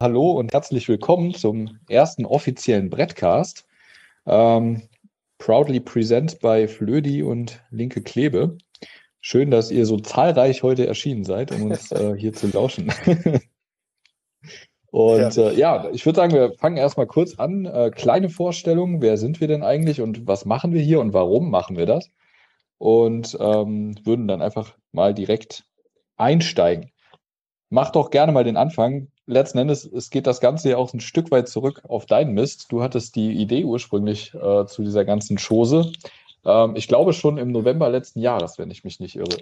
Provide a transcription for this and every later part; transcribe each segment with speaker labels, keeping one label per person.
Speaker 1: hallo und herzlich willkommen zum ersten offiziellen Brettcast. Ähm, proudly present bei Flödi und Linke Klebe. Schön, dass ihr so zahlreich heute erschienen seid, um uns äh, hier zu lauschen. und ja, äh, ja ich würde sagen, wir fangen erstmal kurz an. Äh, kleine Vorstellung, wer sind wir denn eigentlich und was machen wir hier und warum machen wir das? Und ähm, würden dann einfach mal direkt einsteigen. Mach doch gerne mal den Anfang. Letzten Endes, es geht das Ganze ja auch ein Stück weit zurück auf deinen Mist. Du hattest die Idee ursprünglich äh, zu dieser ganzen Chose. Ähm, ich glaube schon im November letzten Jahres, wenn ich mich nicht irre.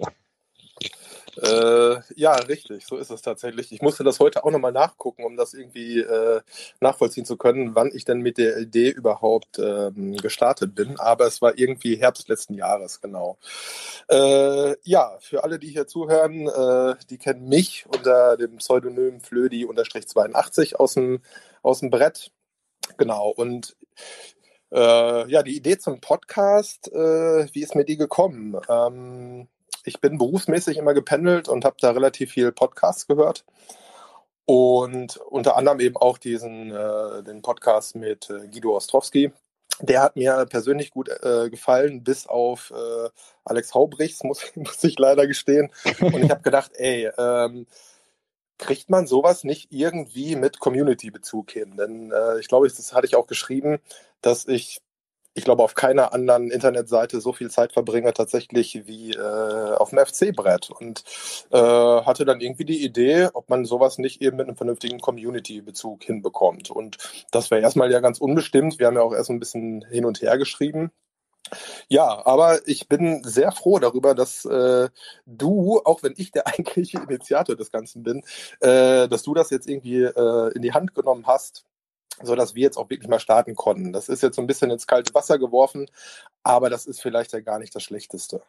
Speaker 2: Äh, ja, richtig, so ist es tatsächlich. Ich musste das heute auch nochmal nachgucken, um das irgendwie äh, nachvollziehen zu können, wann ich denn mit der Idee überhaupt ähm, gestartet bin. Aber es war irgendwie Herbst letzten Jahres, genau. Äh, ja, für alle, die hier zuhören, äh, die kennen mich unter dem Pseudonym Flödi-82 aus dem, aus dem Brett. Genau, und äh, ja, die Idee zum Podcast, äh, wie ist mir die gekommen? Ähm, ich bin berufsmäßig immer gependelt und habe da relativ viel Podcasts gehört. Und unter anderem eben auch diesen äh, den Podcast mit äh, Guido Ostrowski. Der hat mir persönlich gut äh, gefallen, bis auf äh, Alex Haubrichs, muss, muss ich leider gestehen. Und ich habe gedacht, ey, ähm, kriegt man sowas nicht irgendwie mit Community-Bezug hin? Denn äh, ich glaube, das hatte ich auch geschrieben, dass ich ich glaube, auf keiner anderen Internetseite so viel Zeit verbringe tatsächlich wie äh, auf dem FC-Brett und äh, hatte dann irgendwie die Idee, ob man sowas nicht eben mit einem vernünftigen Community-Bezug hinbekommt. Und das wäre erstmal ja ganz unbestimmt. Wir haben ja auch erst ein bisschen hin und her geschrieben. Ja, aber ich bin sehr froh darüber, dass äh, du, auch wenn ich der eigentliche Initiator des Ganzen bin, äh, dass du das jetzt irgendwie äh, in die Hand genommen hast so dass wir jetzt auch wirklich mal starten konnten. Das ist jetzt so ein bisschen ins kalte Wasser geworfen, aber das ist vielleicht ja gar nicht das Schlechteste.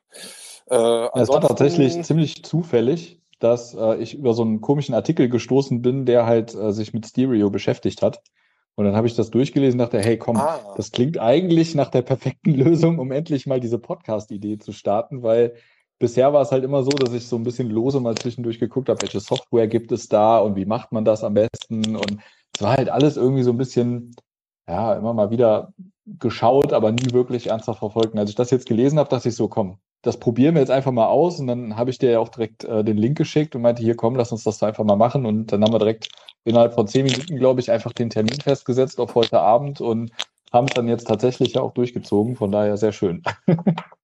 Speaker 1: Äh, es war tatsächlich ziemlich zufällig, dass äh, ich über so einen komischen Artikel gestoßen bin, der halt äh, sich mit Stereo beschäftigt hat. Und dann habe ich das durchgelesen und dachte, hey, komm, ah. das klingt eigentlich nach der perfekten Lösung, um endlich mal diese Podcast-Idee zu starten, weil bisher war es halt immer so, dass ich so ein bisschen lose mal zwischendurch geguckt habe, welche Software gibt es da und wie macht man das am besten und es war halt alles irgendwie so ein bisschen, ja, immer mal wieder geschaut, aber nie wirklich ernsthaft verfolgt. Und als ich das jetzt gelesen habe, dachte ich so, komm, das probieren wir jetzt einfach mal aus. Und dann habe ich dir ja auch direkt äh, den Link geschickt und meinte, hier komm, lass uns das einfach mal machen. Und dann haben wir direkt innerhalb von zehn Minuten, glaube ich, einfach den Termin festgesetzt auf heute Abend und haben es dann jetzt tatsächlich ja auch durchgezogen. Von daher sehr schön.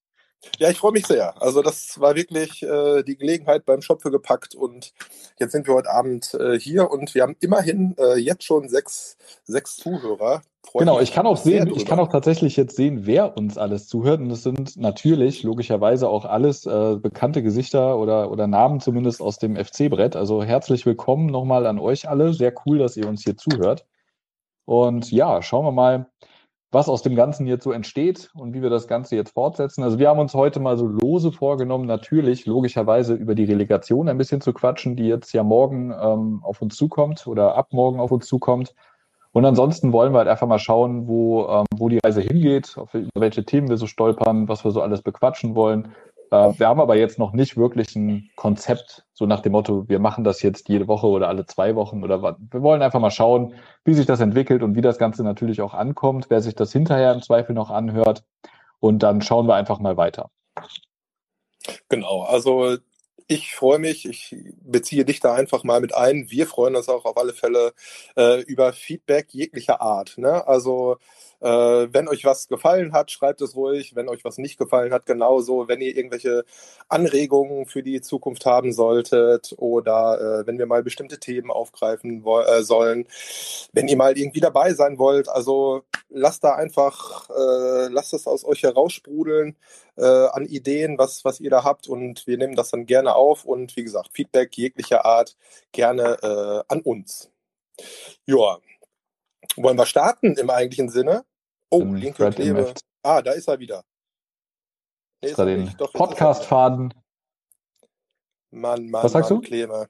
Speaker 2: Ja, ich freue mich sehr. Also das war wirklich äh, die Gelegenheit beim Schopfe gepackt und jetzt sind wir heute Abend äh, hier und wir haben immerhin äh, jetzt schon sechs, sechs Zuhörer.
Speaker 1: Freut genau, ich kann auch sehen, ich kann auch tatsächlich jetzt sehen, wer uns alles zuhört und das sind natürlich logischerweise auch alles äh, bekannte Gesichter oder, oder Namen zumindest aus dem FC-Brett. Also herzlich willkommen nochmal an euch alle. Sehr cool, dass ihr uns hier zuhört. Und ja, schauen wir mal, was aus dem Ganzen jetzt so entsteht und wie wir das Ganze jetzt fortsetzen. Also wir haben uns heute mal so lose vorgenommen, natürlich logischerweise über die Relegation ein bisschen zu quatschen, die jetzt ja morgen ähm, auf uns zukommt oder ab morgen auf uns zukommt. Und ansonsten wollen wir halt einfach mal schauen, wo, ähm, wo die Reise hingeht, auf welche Themen wir so stolpern, was wir so alles bequatschen wollen. Äh, wir haben aber jetzt noch nicht wirklich ein Konzept, so nach dem Motto, wir machen das jetzt jede Woche oder alle zwei Wochen oder was. Wir wollen einfach mal schauen, wie sich das entwickelt und wie das Ganze natürlich auch ankommt, wer sich das hinterher im Zweifel noch anhört. Und dann schauen wir einfach mal weiter.
Speaker 2: Genau, also ich freue mich, ich beziehe dich da einfach mal mit ein. Wir freuen uns auch auf alle Fälle äh, über Feedback jeglicher Art. Ne? Also äh, wenn euch was gefallen hat, schreibt es ruhig. Wenn euch was nicht gefallen hat, genauso. Wenn ihr irgendwelche Anregungen für die Zukunft haben solltet oder äh, wenn wir mal bestimmte Themen aufgreifen äh, sollen, wenn ihr mal irgendwie dabei sein wollt, also lasst da einfach, äh, lasst es aus euch heraussprudeln äh, an Ideen, was, was ihr da habt und wir nehmen das dann gerne auf und wie gesagt, Feedback jeglicher Art gerne äh, an uns. Ja, wollen wir starten im eigentlichen Sinne? Oh, ähm, linke Klebe. Ah, da ist er wieder.
Speaker 1: Nee, ist er den Podcast-Faden.
Speaker 2: Mann, Mann, Was sagst Mann, du? Klebe.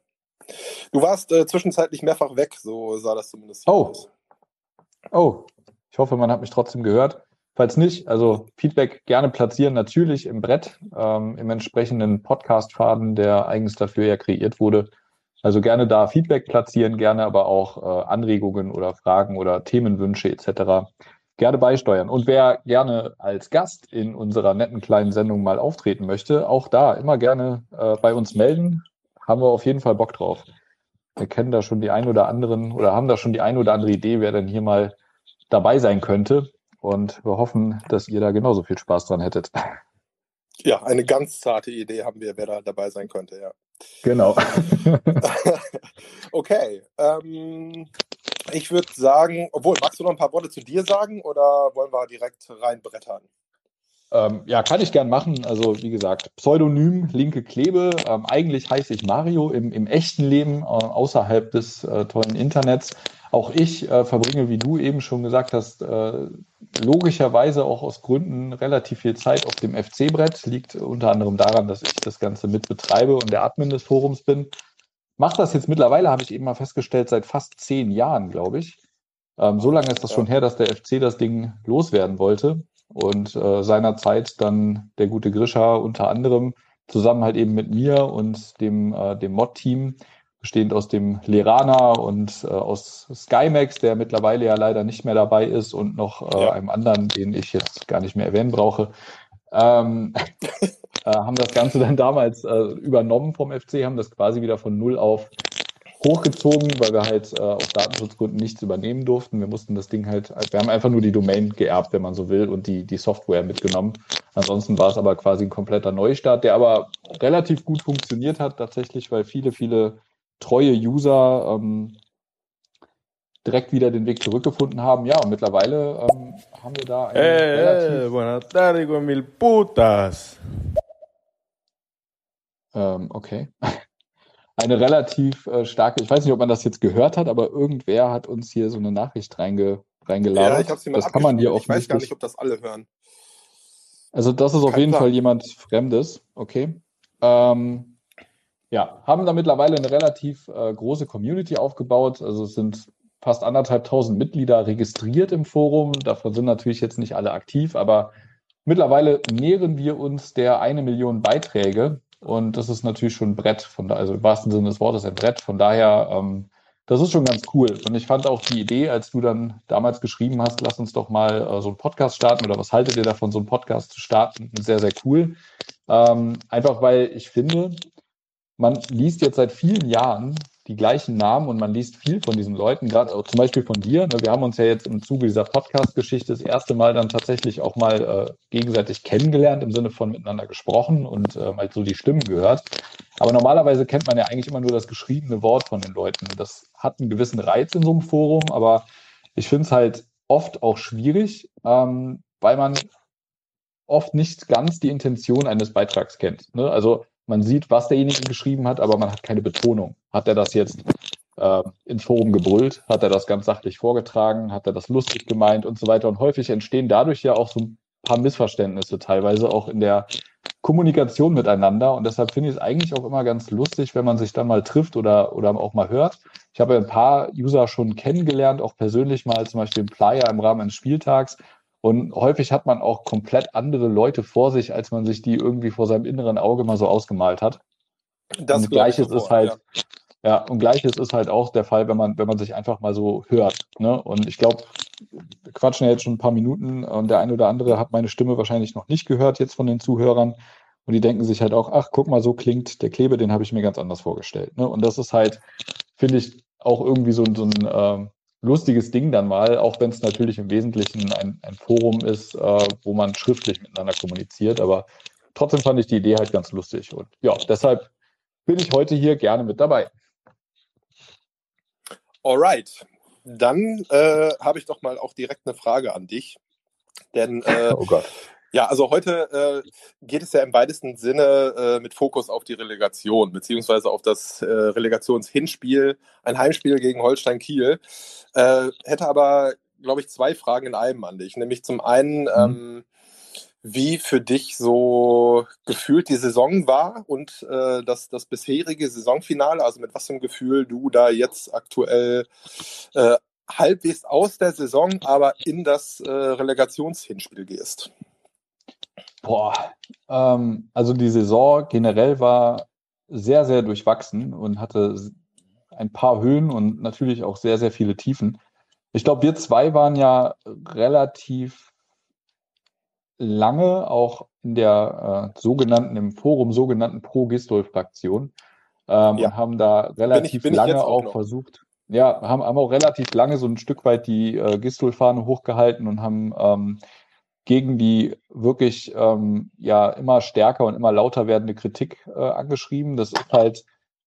Speaker 2: Du warst äh, zwischenzeitlich mehrfach weg, so sah das zumindest
Speaker 1: oh. aus. Oh, ich hoffe, man hat mich trotzdem gehört. Falls nicht, also Feedback gerne platzieren, natürlich im Brett, ähm, im entsprechenden Podcast-Faden, der eigens dafür ja kreiert wurde. Also gerne da Feedback platzieren, gerne aber auch äh, Anregungen oder Fragen oder Themenwünsche etc. gerne beisteuern. Und wer gerne als Gast in unserer netten kleinen Sendung mal auftreten möchte, auch da immer gerne äh, bei uns melden. Haben wir auf jeden Fall Bock drauf. Wir kennen da schon die ein oder anderen oder haben da schon die ein oder andere Idee, wer denn hier mal dabei sein könnte. Und wir hoffen, dass ihr da genauso viel Spaß dran hättet.
Speaker 2: Ja, eine ganz zarte Idee haben wir, wer da dabei sein könnte, ja.
Speaker 1: Genau.
Speaker 2: okay. Ähm, ich würde sagen, obwohl, magst du noch ein paar Worte zu dir sagen oder wollen wir direkt reinbrettern?
Speaker 1: Ähm, ja, kann ich gern machen. Also, wie gesagt, Pseudonym, linke Klebe. Ähm, eigentlich heiße ich Mario im, im echten Leben, äh, außerhalb des äh, tollen Internets. Auch ich äh, verbringe, wie du eben schon gesagt hast, äh, logischerweise auch aus Gründen relativ viel Zeit auf dem FC-Brett. Liegt unter anderem daran, dass ich das Ganze mit betreibe und der Admin des Forums bin. Mache das jetzt mittlerweile, habe ich eben mal festgestellt, seit fast zehn Jahren, glaube ich. Ähm, so lange ist das schon her, dass der FC das Ding loswerden wollte und äh, seinerzeit dann der gute Grisha unter anderem zusammen halt eben mit mir und dem, äh, dem Mod-Team bestehend aus dem Lerana und äh, aus Skymax, der mittlerweile ja leider nicht mehr dabei ist, und noch äh, ja. einem anderen, den ich jetzt gar nicht mehr erwähnen brauche, ähm, äh, haben das Ganze dann damals äh, übernommen vom FC, haben das quasi wieder von null auf hochgezogen, weil wir halt äh, aus Datenschutzgründen nichts übernehmen durften. Wir mussten das Ding halt, wir haben einfach nur die Domain geerbt, wenn man so will, und die, die Software mitgenommen. Ansonsten war es aber quasi ein kompletter Neustart, der aber relativ gut funktioniert hat, tatsächlich, weil viele, viele treue User ähm, direkt wieder den Weg zurückgefunden haben. Ja, und mittlerweile ähm, haben wir da
Speaker 3: eine hey, relativ... buenas tardes con mil putas.
Speaker 1: Ähm, okay. Eine relativ äh, starke, ich weiß nicht, ob man das jetzt gehört hat, aber irgendwer hat uns hier so eine Nachricht reinge, reingeladen. Ja, ich
Speaker 2: habe sie mal Das kann man hier Ich weiß gar nicht, ob das alle hören.
Speaker 1: Also das ist auf jeden Fall jemand Fremdes, okay. Ähm, ja, haben da mittlerweile eine relativ äh, große Community aufgebaut. Also es sind fast anderthalbtausend Mitglieder registriert im Forum. Davon sind natürlich jetzt nicht alle aktiv, aber mittlerweile nähern wir uns der eine Million Beiträge. Und das ist natürlich schon ein Brett, von da, also im wahrsten Sinne des Wortes ein Brett. Von daher, ähm, das ist schon ganz cool. Und ich fand auch die Idee, als du dann damals geschrieben hast, lass uns doch mal äh, so einen Podcast starten oder was haltet ihr davon, so einen Podcast zu starten, sehr, sehr cool. Ähm, einfach weil ich finde, man liest jetzt seit vielen Jahren die gleichen Namen und man liest viel von diesen Leuten, gerade zum Beispiel von dir. Ne, wir haben uns ja jetzt im Zuge dieser Podcast-Geschichte das erste Mal dann tatsächlich auch mal äh, gegenseitig kennengelernt, im Sinne von miteinander gesprochen und äh, mal so die Stimmen gehört. Aber normalerweise kennt man ja eigentlich immer nur das geschriebene Wort von den Leuten. Das hat einen gewissen Reiz in so einem Forum, aber ich finde es halt oft auch schwierig, ähm, weil man oft nicht ganz die Intention eines Beitrags kennt. Ne? Also man sieht, was derjenige geschrieben hat, aber man hat keine Betonung. Hat er das jetzt äh, ins Forum gebrüllt? Hat er das ganz sachlich vorgetragen? Hat er das lustig gemeint und so weiter? Und häufig entstehen dadurch ja auch so ein paar Missverständnisse, teilweise auch in der Kommunikation miteinander. Und deshalb finde ich es eigentlich auch immer ganz lustig, wenn man sich dann mal trifft oder, oder auch mal hört. Ich habe ein paar User schon kennengelernt, auch persönlich mal, zum Beispiel im Playa im Rahmen eines Spieltags. Und häufig hat man auch komplett andere Leute vor sich, als man sich die irgendwie vor seinem inneren Auge mal so ausgemalt hat. Das und gleiches ist halt, ja. ja. und gleiches ist halt auch der Fall, wenn man, wenn man sich einfach mal so hört. Ne? Und ich glaube, wir quatschen ja jetzt schon ein paar Minuten und der eine oder andere hat meine Stimme wahrscheinlich noch nicht gehört jetzt von den Zuhörern. Und die denken sich halt auch, ach, guck mal, so klingt der Klebe, den habe ich mir ganz anders vorgestellt. Ne? Und das ist halt, finde ich, auch irgendwie so, so ein äh, lustiges Ding dann mal, auch wenn es natürlich im Wesentlichen ein, ein Forum ist, äh, wo man schriftlich miteinander kommuniziert. Aber trotzdem fand ich die Idee halt ganz lustig. Und ja, deshalb bin ich heute hier gerne mit dabei.
Speaker 2: Alright. Dann äh, habe ich doch mal auch direkt eine Frage an dich. Denn äh, oh Gott. Ja, also heute äh, geht es ja im weitesten Sinne äh, mit Fokus auf die Relegation, beziehungsweise auf das äh, Relegationshinspiel, ein Heimspiel gegen Holstein Kiel. Äh, hätte aber, glaube ich, zwei Fragen in einem an dich. Nämlich zum einen, mhm. ähm, wie für dich so gefühlt die Saison war und äh, das, das bisherige Saisonfinale, also mit was für einem Gefühl du da jetzt aktuell äh, halbwegs aus der Saison, aber in das äh, Relegationshinspiel gehst.
Speaker 1: Boah, ähm, also die Saison generell war sehr, sehr durchwachsen und hatte ein paar Höhen und natürlich auch sehr, sehr viele Tiefen. Ich glaube, wir zwei waren ja relativ lange auch in der äh, sogenannten, im Forum sogenannten Pro-Gistol-Fraktion ähm, ja. und haben da relativ bin ich, bin lange auch, auch versucht, ja, haben, haben auch relativ lange so ein Stück weit die äh, Gistol-Fahne hochgehalten und haben ähm, gegen die wirklich ähm, ja immer stärker und immer lauter werdende Kritik äh, angeschrieben. Das ist halt,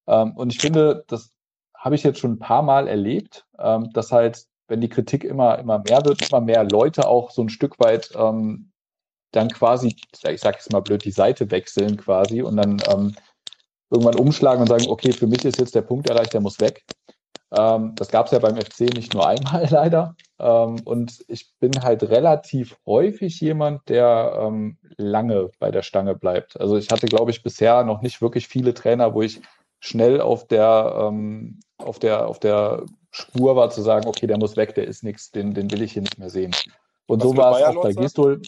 Speaker 1: ähm, und ich finde, das habe ich jetzt schon ein paar Mal erlebt, ähm, dass halt, wenn die Kritik immer, immer mehr wird, immer mehr Leute auch so ein Stück weit ähm, dann quasi, ich sage jetzt mal blöd, die Seite wechseln quasi und dann ähm, irgendwann umschlagen und sagen, okay, für mich ist jetzt der Punkt erreicht, der muss weg. Ähm, das gab es ja beim FC nicht nur einmal leider. Ähm, und ich bin halt relativ häufig jemand, der ähm, lange bei der Stange bleibt. Also ich hatte, glaube ich, bisher noch nicht wirklich viele Trainer, wo ich schnell auf der, ähm, auf der, auf der Spur war zu sagen, okay, der muss weg, der ist nichts, den, den will ich hier nicht mehr sehen. Und Was so war es auch bei Gistol.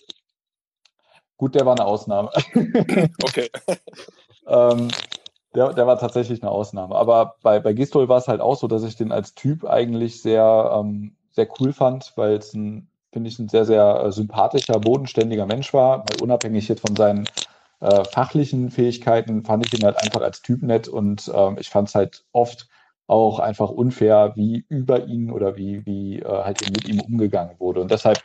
Speaker 1: Gut, der war eine Ausnahme.
Speaker 2: okay.
Speaker 1: ähm, der, der war tatsächlich eine Ausnahme. Aber bei, bei Gistol war es halt auch so, dass ich den als Typ eigentlich sehr, ähm, sehr cool fand, weil es ein, finde ich, ein sehr, sehr äh, sympathischer, bodenständiger Mensch war. Weil unabhängig jetzt von seinen äh, fachlichen Fähigkeiten fand ich ihn halt einfach als Typ nett und ähm, ich fand es halt oft auch einfach unfair, wie über ihn oder wie, wie äh, halt mit ihm umgegangen wurde. Und deshalb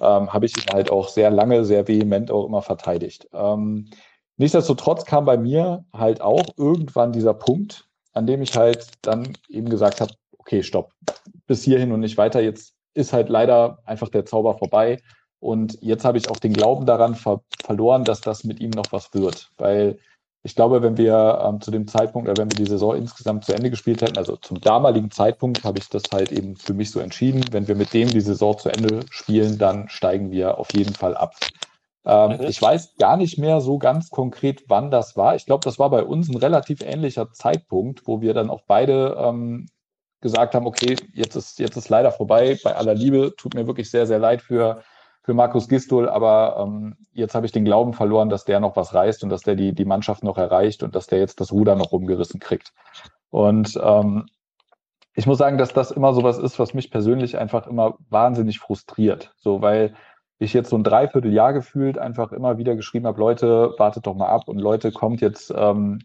Speaker 1: ähm, habe ich ihn halt auch sehr lange, sehr vehement auch immer verteidigt. Ähm, nichtsdestotrotz kam bei mir halt auch irgendwann dieser Punkt, an dem ich halt dann eben gesagt habe, okay, stopp, bis hierhin und nicht weiter. Jetzt ist halt leider einfach der Zauber vorbei. Und jetzt habe ich auch den Glauben daran ver verloren, dass das mit ihm noch was wird. Weil ich glaube, wenn wir ähm, zu dem Zeitpunkt, oder wenn wir die Saison insgesamt zu Ende gespielt hätten, also zum damaligen Zeitpunkt habe ich das halt eben für mich so entschieden. Wenn wir mit dem die Saison zu Ende spielen, dann steigen wir auf jeden Fall ab. Ähm, mhm. Ich weiß gar nicht mehr so ganz konkret, wann das war. Ich glaube, das war bei uns ein relativ ähnlicher Zeitpunkt, wo wir dann auch beide ähm, gesagt haben, okay, jetzt ist, jetzt ist leider vorbei. Bei aller Liebe, tut mir wirklich sehr, sehr leid für für Markus Gistol, aber ähm, jetzt habe ich den Glauben verloren, dass der noch was reißt und dass der die, die Mannschaft noch erreicht und dass der jetzt das Ruder noch rumgerissen kriegt. Und ähm, ich muss sagen, dass das immer so was ist, was mich persönlich einfach immer wahnsinnig frustriert. So, weil ich jetzt so ein Dreivierteljahr gefühlt einfach immer wieder geschrieben habe, Leute, wartet doch mal ab und Leute, kommt jetzt, ähm,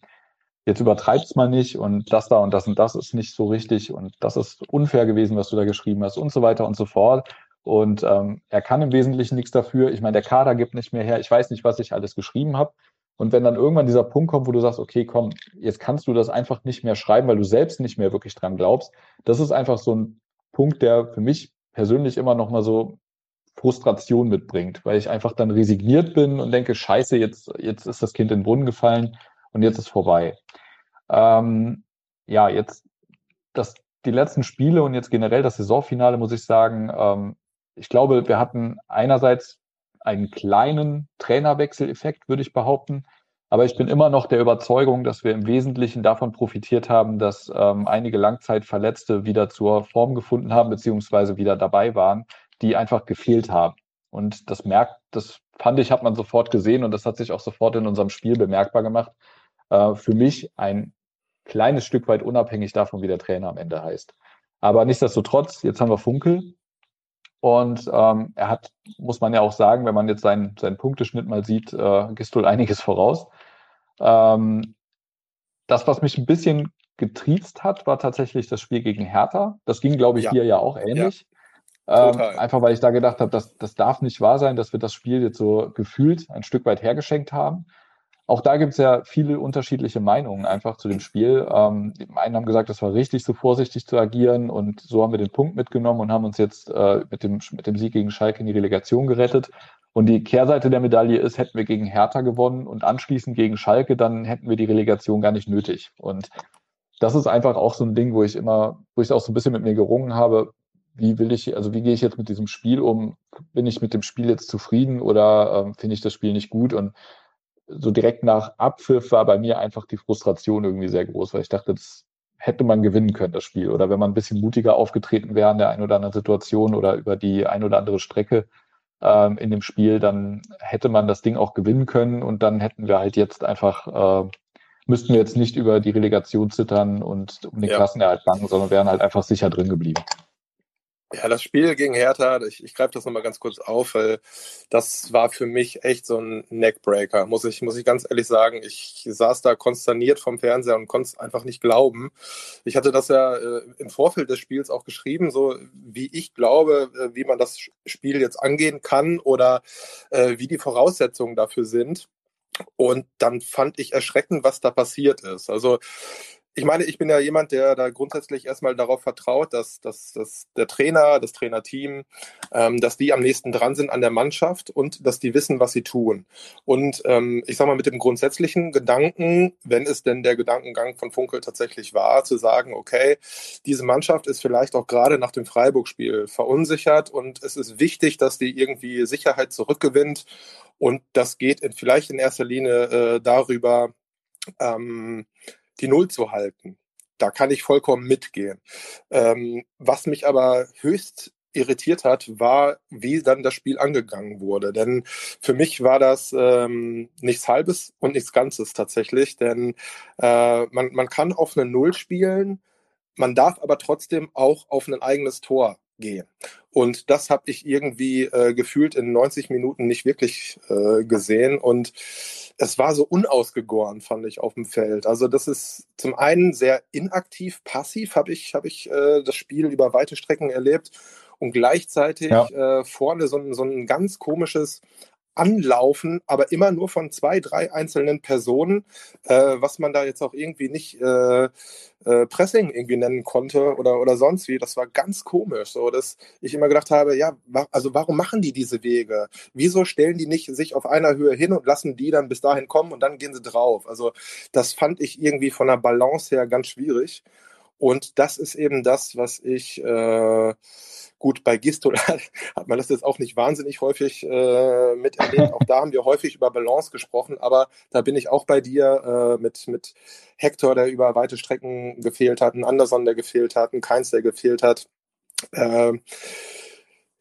Speaker 1: jetzt übertreibt's mal nicht und das da und das und das ist nicht so richtig und das ist unfair gewesen, was du da geschrieben hast und so weiter und so fort. Und ähm, er kann im Wesentlichen nichts dafür. Ich meine, der Kader gibt nicht mehr her. Ich weiß nicht, was ich alles geschrieben habe. Und wenn dann irgendwann dieser Punkt kommt, wo du sagst, okay, komm, jetzt kannst du das einfach nicht mehr schreiben, weil du selbst nicht mehr wirklich dran glaubst, das ist einfach so ein Punkt, der für mich persönlich immer noch mal so Frustration mitbringt, weil ich einfach dann resigniert bin und denke, scheiße, jetzt, jetzt ist das Kind in den Brunnen gefallen und jetzt ist vorbei. Ähm, ja, jetzt das, die letzten Spiele und jetzt generell das Saisonfinale, muss ich sagen, ähm, ich glaube, wir hatten einerseits einen kleinen Trainerwechseleffekt, würde ich behaupten. Aber ich bin immer noch der Überzeugung, dass wir im Wesentlichen davon profitiert haben, dass ähm, einige Langzeitverletzte wieder zur Form gefunden haben, beziehungsweise wieder dabei waren, die einfach gefehlt haben. Und das merkt, das fand ich, hat man sofort gesehen und das hat sich auch sofort in unserem Spiel bemerkbar gemacht. Äh, für mich ein kleines Stück weit unabhängig davon, wie der Trainer am Ende heißt. Aber nichtsdestotrotz, jetzt haben wir Funkel, und ähm, er hat, muss man ja auch sagen, wenn man jetzt seinen, seinen Punkteschnitt mal sieht, äh, Gistol einiges voraus. Ähm, das, was mich ein bisschen getriezt hat, war tatsächlich das Spiel gegen Hertha. Das ging, glaube ich, ja. dir ja auch ähnlich. Ja. Ähm, einfach weil ich da gedacht habe, das, das darf nicht wahr sein, dass wir das Spiel jetzt so gefühlt ein Stück weit hergeschenkt haben. Auch da gibt es ja viele unterschiedliche Meinungen einfach zu dem Spiel. Ähm, die einen haben gesagt, es war richtig, so vorsichtig zu agieren und so haben wir den Punkt mitgenommen und haben uns jetzt äh, mit, dem, mit dem Sieg gegen Schalke in die Relegation gerettet. Und die Kehrseite der Medaille ist, hätten wir gegen Hertha gewonnen und anschließend gegen Schalke, dann hätten wir die Relegation gar nicht nötig. Und das ist einfach auch so ein Ding, wo ich immer, wo ich auch so ein bisschen mit mir gerungen habe, wie will ich, also wie gehe ich jetzt mit diesem Spiel um? Bin ich mit dem Spiel jetzt zufrieden oder ähm, finde ich das Spiel nicht gut? Und so direkt nach Abpfiff war bei mir einfach die Frustration irgendwie sehr groß, weil ich dachte, das hätte man gewinnen können, das Spiel. Oder wenn man ein bisschen mutiger aufgetreten wäre in der einen oder anderen Situation oder über die ein oder andere Strecke ähm, in dem Spiel, dann hätte man das Ding auch gewinnen können und dann hätten wir halt jetzt einfach äh, müssten wir jetzt nicht über die Relegation zittern und um den ja. Klassenerhalt bangen, sondern wären halt einfach sicher drin geblieben.
Speaker 2: Ja, das Spiel gegen Hertha, ich, ich greife das nochmal ganz kurz auf, weil das war für mich echt so ein Neckbreaker, muss ich, muss ich ganz ehrlich sagen. Ich saß da konsterniert vom Fernseher und konnte es einfach nicht glauben. Ich hatte das ja äh, im Vorfeld des Spiels auch geschrieben, so wie ich glaube, äh, wie man das Spiel jetzt angehen kann oder äh, wie die Voraussetzungen dafür sind. Und dann fand ich erschreckend, was da passiert ist. Also ich meine, ich bin ja jemand, der da grundsätzlich erstmal darauf vertraut, dass, dass, dass der Trainer, das Trainerteam, ähm, dass die am nächsten dran sind an der Mannschaft und dass die wissen, was sie tun. Und ähm, ich sage mal, mit dem grundsätzlichen Gedanken, wenn es denn der Gedankengang von Funkel tatsächlich war, zu sagen, okay, diese Mannschaft ist vielleicht auch gerade nach dem Freiburg-Spiel verunsichert und es ist wichtig, dass die irgendwie Sicherheit zurückgewinnt. Und das geht in, vielleicht in erster Linie äh, darüber, ähm, die Null zu halten. Da kann ich vollkommen mitgehen. Ähm, was mich aber höchst irritiert hat, war, wie dann das Spiel angegangen wurde. Denn für mich war das ähm, nichts Halbes und nichts Ganzes tatsächlich. Denn äh, man, man kann auf eine Null spielen, man darf aber trotzdem auch auf ein eigenes Tor gehen. Und das habe ich irgendwie äh, gefühlt in 90 Minuten nicht wirklich äh, gesehen. Und es war so unausgegoren, fand ich, auf dem Feld. Also das ist zum einen sehr inaktiv, passiv habe ich, hab ich äh, das Spiel über weite Strecken erlebt. Und gleichzeitig ja. äh, vorne so, so ein ganz komisches anlaufen, aber immer nur von zwei, drei einzelnen Personen, äh, was man da jetzt auch irgendwie nicht äh, äh, Pressing irgendwie nennen konnte oder, oder sonst wie. Das war ganz komisch, so dass ich immer gedacht habe, ja, wa also warum machen die diese Wege? Wieso stellen die nicht sich auf einer Höhe hin und lassen die dann bis dahin kommen und dann gehen sie drauf? Also das fand ich irgendwie von der Balance her ganz schwierig. Und das ist eben das, was ich äh, Gut, bei Gistol hat man das jetzt auch nicht wahnsinnig häufig äh, miterlebt. Auch da haben wir häufig über Balance gesprochen, aber da bin ich auch bei dir äh, mit, mit Hector, der über weite Strecken gefehlt hat, ein Anderson, der gefehlt hat, ein Keins, der gefehlt hat. Äh,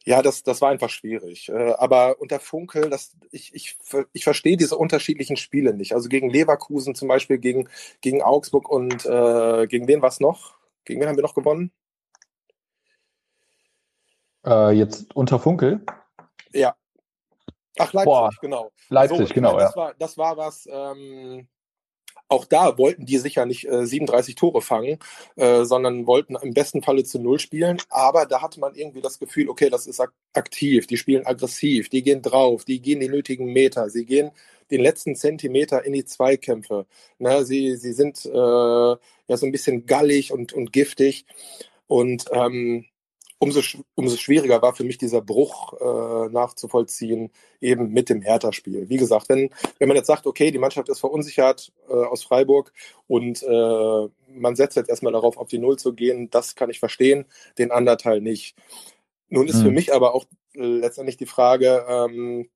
Speaker 2: ja, das, das war einfach schwierig. Äh, aber unter Funkel, das, ich, ich, ich verstehe diese unterschiedlichen Spiele nicht. Also gegen Leverkusen zum Beispiel, gegen, gegen Augsburg und äh, gegen wen war es noch? Gegen wen haben wir noch gewonnen?
Speaker 1: Äh, jetzt unter Funkel?
Speaker 2: Ja. Ach, Leipzig, Boah, genau.
Speaker 1: Leipzig, so, genau,
Speaker 2: meine, das War, das war was, ähm, auch da wollten die sicher nicht äh, 37 Tore fangen, äh, sondern wollten im besten Falle zu Null spielen. Aber da hatte man irgendwie das Gefühl, okay, das ist ak aktiv, die spielen aggressiv, die gehen drauf, die gehen die nötigen Meter, sie gehen den letzten Zentimeter in die Zweikämpfe. Na, sie, sie sind äh, ja so ein bisschen gallig und, und giftig. Und ähm, umso, umso schwieriger war für mich dieser Bruch äh, nachzuvollziehen, eben mit dem Hertha-Spiel. Wie gesagt, wenn, wenn man jetzt sagt, okay, die Mannschaft ist verunsichert äh, aus Freiburg und äh, man setzt jetzt erstmal darauf, auf die Null zu gehen, das kann ich verstehen, den anderen Teil nicht. Nun ist mhm. für mich aber auch äh, letztendlich die Frage, ähm,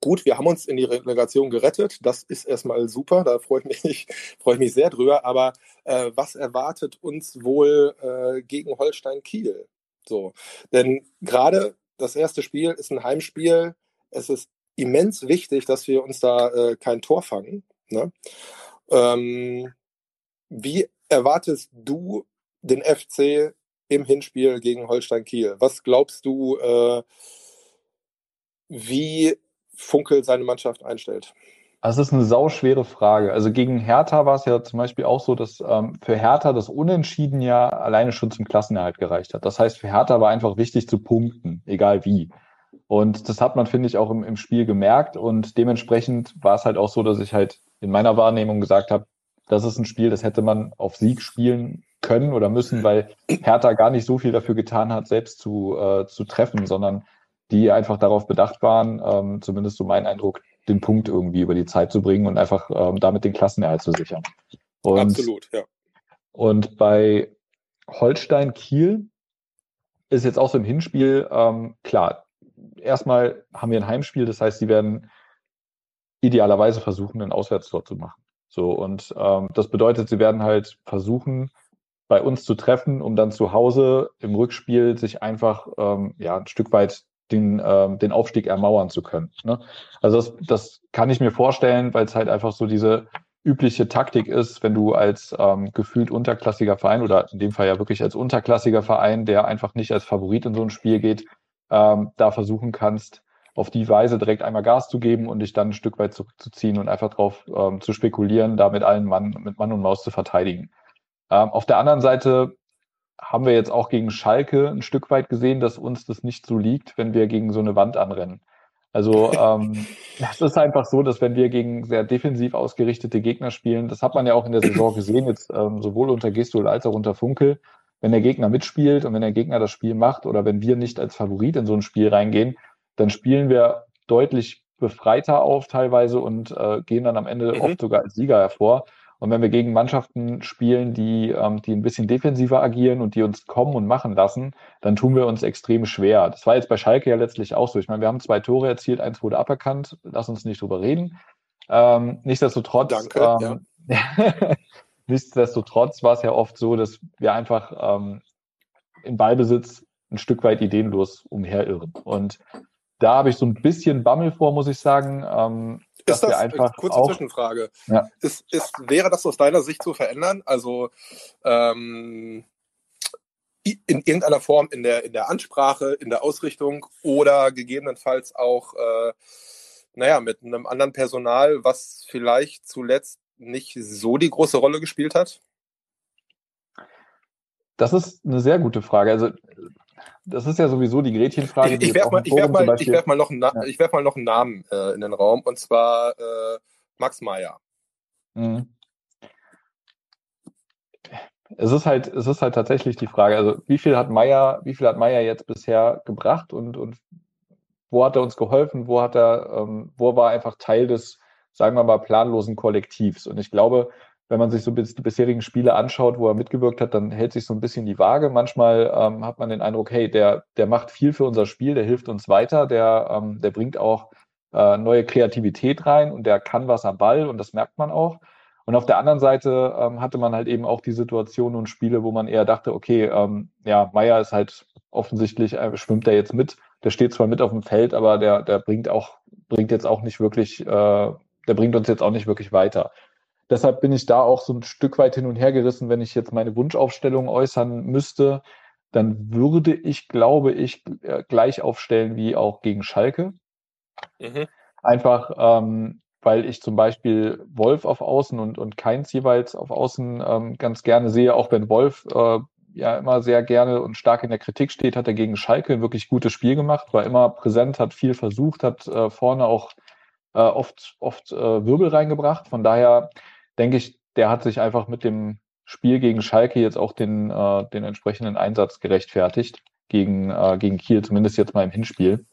Speaker 2: gut, wir haben uns in die Relegation gerettet. Das ist erstmal super. Da freue ich mich, freue ich mich sehr drüber. Aber äh, was erwartet uns wohl äh, gegen Holstein Kiel? So, denn gerade das erste Spiel ist ein Heimspiel. Es ist immens wichtig, dass wir uns da äh, kein Tor fangen. Ne? Ähm, wie erwartest du den FC im Hinspiel gegen Holstein Kiel? Was glaubst du, äh, wie Funkel seine Mannschaft einstellt?
Speaker 1: Also das ist eine sauschwere Frage. Also gegen Hertha war es ja zum Beispiel auch so, dass ähm, für Hertha das Unentschieden ja alleine schon zum Klassenerhalt gereicht hat. Das heißt, für Hertha war einfach wichtig zu punkten, egal wie. Und das hat man, finde ich, auch im, im Spiel gemerkt. Und dementsprechend war es halt auch so, dass ich halt in meiner Wahrnehmung gesagt habe, das ist ein Spiel, das hätte man auf Sieg spielen können oder müssen, weil Hertha gar nicht so viel dafür getan hat, selbst zu, äh, zu treffen, sondern die einfach darauf bedacht waren, ähm, zumindest so mein Eindruck, den Punkt irgendwie über die Zeit zu bringen und einfach ähm, damit den Klassenerhalt zu sichern. Und,
Speaker 2: Absolut, ja.
Speaker 1: Und bei Holstein Kiel ist jetzt auch so im Hinspiel, ähm, klar, erstmal haben wir ein Heimspiel, das heißt, sie werden idealerweise versuchen, einen Auswärtstor zu machen. So, und ähm, das bedeutet, sie werden halt versuchen, bei uns zu treffen, um dann zu Hause im Rückspiel sich einfach ähm, ja, ein Stück weit den, ähm, den Aufstieg ermauern zu können. Ne? Also das, das kann ich mir vorstellen, weil es halt einfach so diese, übliche Taktik ist, wenn du als ähm, gefühlt unterklassiger Verein oder in dem Fall ja wirklich als unterklassiger Verein, der einfach nicht als Favorit in so ein Spiel geht, ähm, da versuchen kannst, auf die Weise direkt einmal Gas zu geben und dich dann ein Stück weit zurückzuziehen und einfach drauf ähm, zu spekulieren, da mit allen Mann, mit Mann und Maus zu verteidigen. Ähm, auf der anderen Seite haben wir jetzt auch gegen Schalke ein Stück weit gesehen, dass uns das nicht so liegt, wenn wir gegen so eine Wand anrennen. Also ähm, es ist einfach so, dass wenn wir gegen sehr defensiv ausgerichtete Gegner spielen, das hat man ja auch in der Saison gesehen, jetzt ähm, sowohl unter Gestol als auch unter Funkel, wenn der Gegner mitspielt und wenn der Gegner das Spiel macht oder wenn wir nicht als Favorit in so ein Spiel reingehen, dann spielen wir deutlich befreiter auf teilweise und äh, gehen dann am Ende mhm. oft sogar als Sieger hervor. Und wenn wir gegen Mannschaften spielen, die, ähm, die ein bisschen defensiver agieren und die uns kommen und machen lassen, dann tun wir uns extrem schwer. Das war jetzt bei Schalke ja letztlich auch so. Ich meine, wir haben zwei Tore erzielt, eins wurde aberkannt. Lass uns nicht drüber reden. Ähm, nichtsdestotrotz,
Speaker 2: Danke,
Speaker 1: ähm, ja. nichtsdestotrotz war es ja oft so, dass wir einfach ähm, im Ballbesitz ein Stück weit ideenlos umherirren. Und da habe ich so ein bisschen Bammel vor, muss ich sagen.
Speaker 2: Ist das, einfach kurze auch, Zwischenfrage, ja. ist, ist, wäre das aus deiner Sicht zu verändern? Also ähm, in irgendeiner Form in der, in der Ansprache, in der Ausrichtung oder gegebenenfalls auch, äh, naja, mit einem anderen Personal, was vielleicht zuletzt nicht so die große Rolle gespielt hat?
Speaker 1: Das ist eine sehr gute Frage. Also das ist ja sowieso die Gretchenfrage.
Speaker 2: Ich, ich werfe mal, werf mal, werf mal, noch einen, ja. werf mal noch einen Namen äh, in den Raum, und zwar äh, Max Meyer. Mhm.
Speaker 1: Es ist halt, es ist halt tatsächlich die Frage, also wie viel hat Meyer, wie viel hat Meyer jetzt bisher gebracht und, und wo hat er uns geholfen, wo hat er, ähm, wo war einfach Teil des, sagen wir mal, planlosen Kollektivs? Und ich glaube, wenn man sich so die bisherigen Spiele anschaut, wo er mitgewirkt hat, dann hält sich so ein bisschen die Waage. Manchmal ähm, hat man den Eindruck, hey, der, der macht viel für unser Spiel, der hilft uns weiter, der, ähm, der bringt auch äh, neue Kreativität rein und der kann was am Ball und das merkt man auch. Und auf der anderen Seite ähm, hatte man halt eben auch die Situation und Spiele, wo man eher dachte, okay, ähm, ja, Meier ist halt offensichtlich, äh, schwimmt er jetzt mit, der steht zwar mit auf dem Feld, aber der, der bringt auch, bringt jetzt auch nicht wirklich, äh, der bringt uns jetzt auch nicht wirklich weiter. Deshalb bin ich da auch so ein Stück weit hin und her gerissen. Wenn ich jetzt meine Wunschaufstellung äußern müsste, dann würde ich, glaube ich, äh, gleich aufstellen wie auch gegen Schalke. Mhm. Einfach, ähm, weil ich zum Beispiel Wolf auf Außen und, und Keins jeweils auf Außen ähm, ganz gerne sehe, auch wenn Wolf äh, ja immer sehr gerne und stark in der Kritik steht, hat er gegen Schalke ein wirklich gutes Spiel gemacht, war immer präsent, hat viel versucht, hat äh, vorne auch äh, oft, oft äh, Wirbel reingebracht. Von daher denke ich, der hat sich einfach mit dem Spiel gegen Schalke jetzt auch den, äh, den entsprechenden Einsatz gerechtfertigt gegen, äh, gegen Kiel, zumindest jetzt mal im Hinspiel.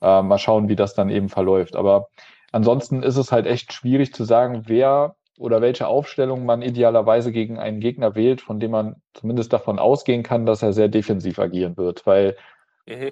Speaker 1: Äh, mal schauen, wie das dann eben verläuft. Aber ansonsten ist es halt echt schwierig zu sagen, wer oder welche Aufstellung man idealerweise gegen einen Gegner wählt, von dem man zumindest davon ausgehen kann, dass er sehr defensiv agieren wird. Weil mhm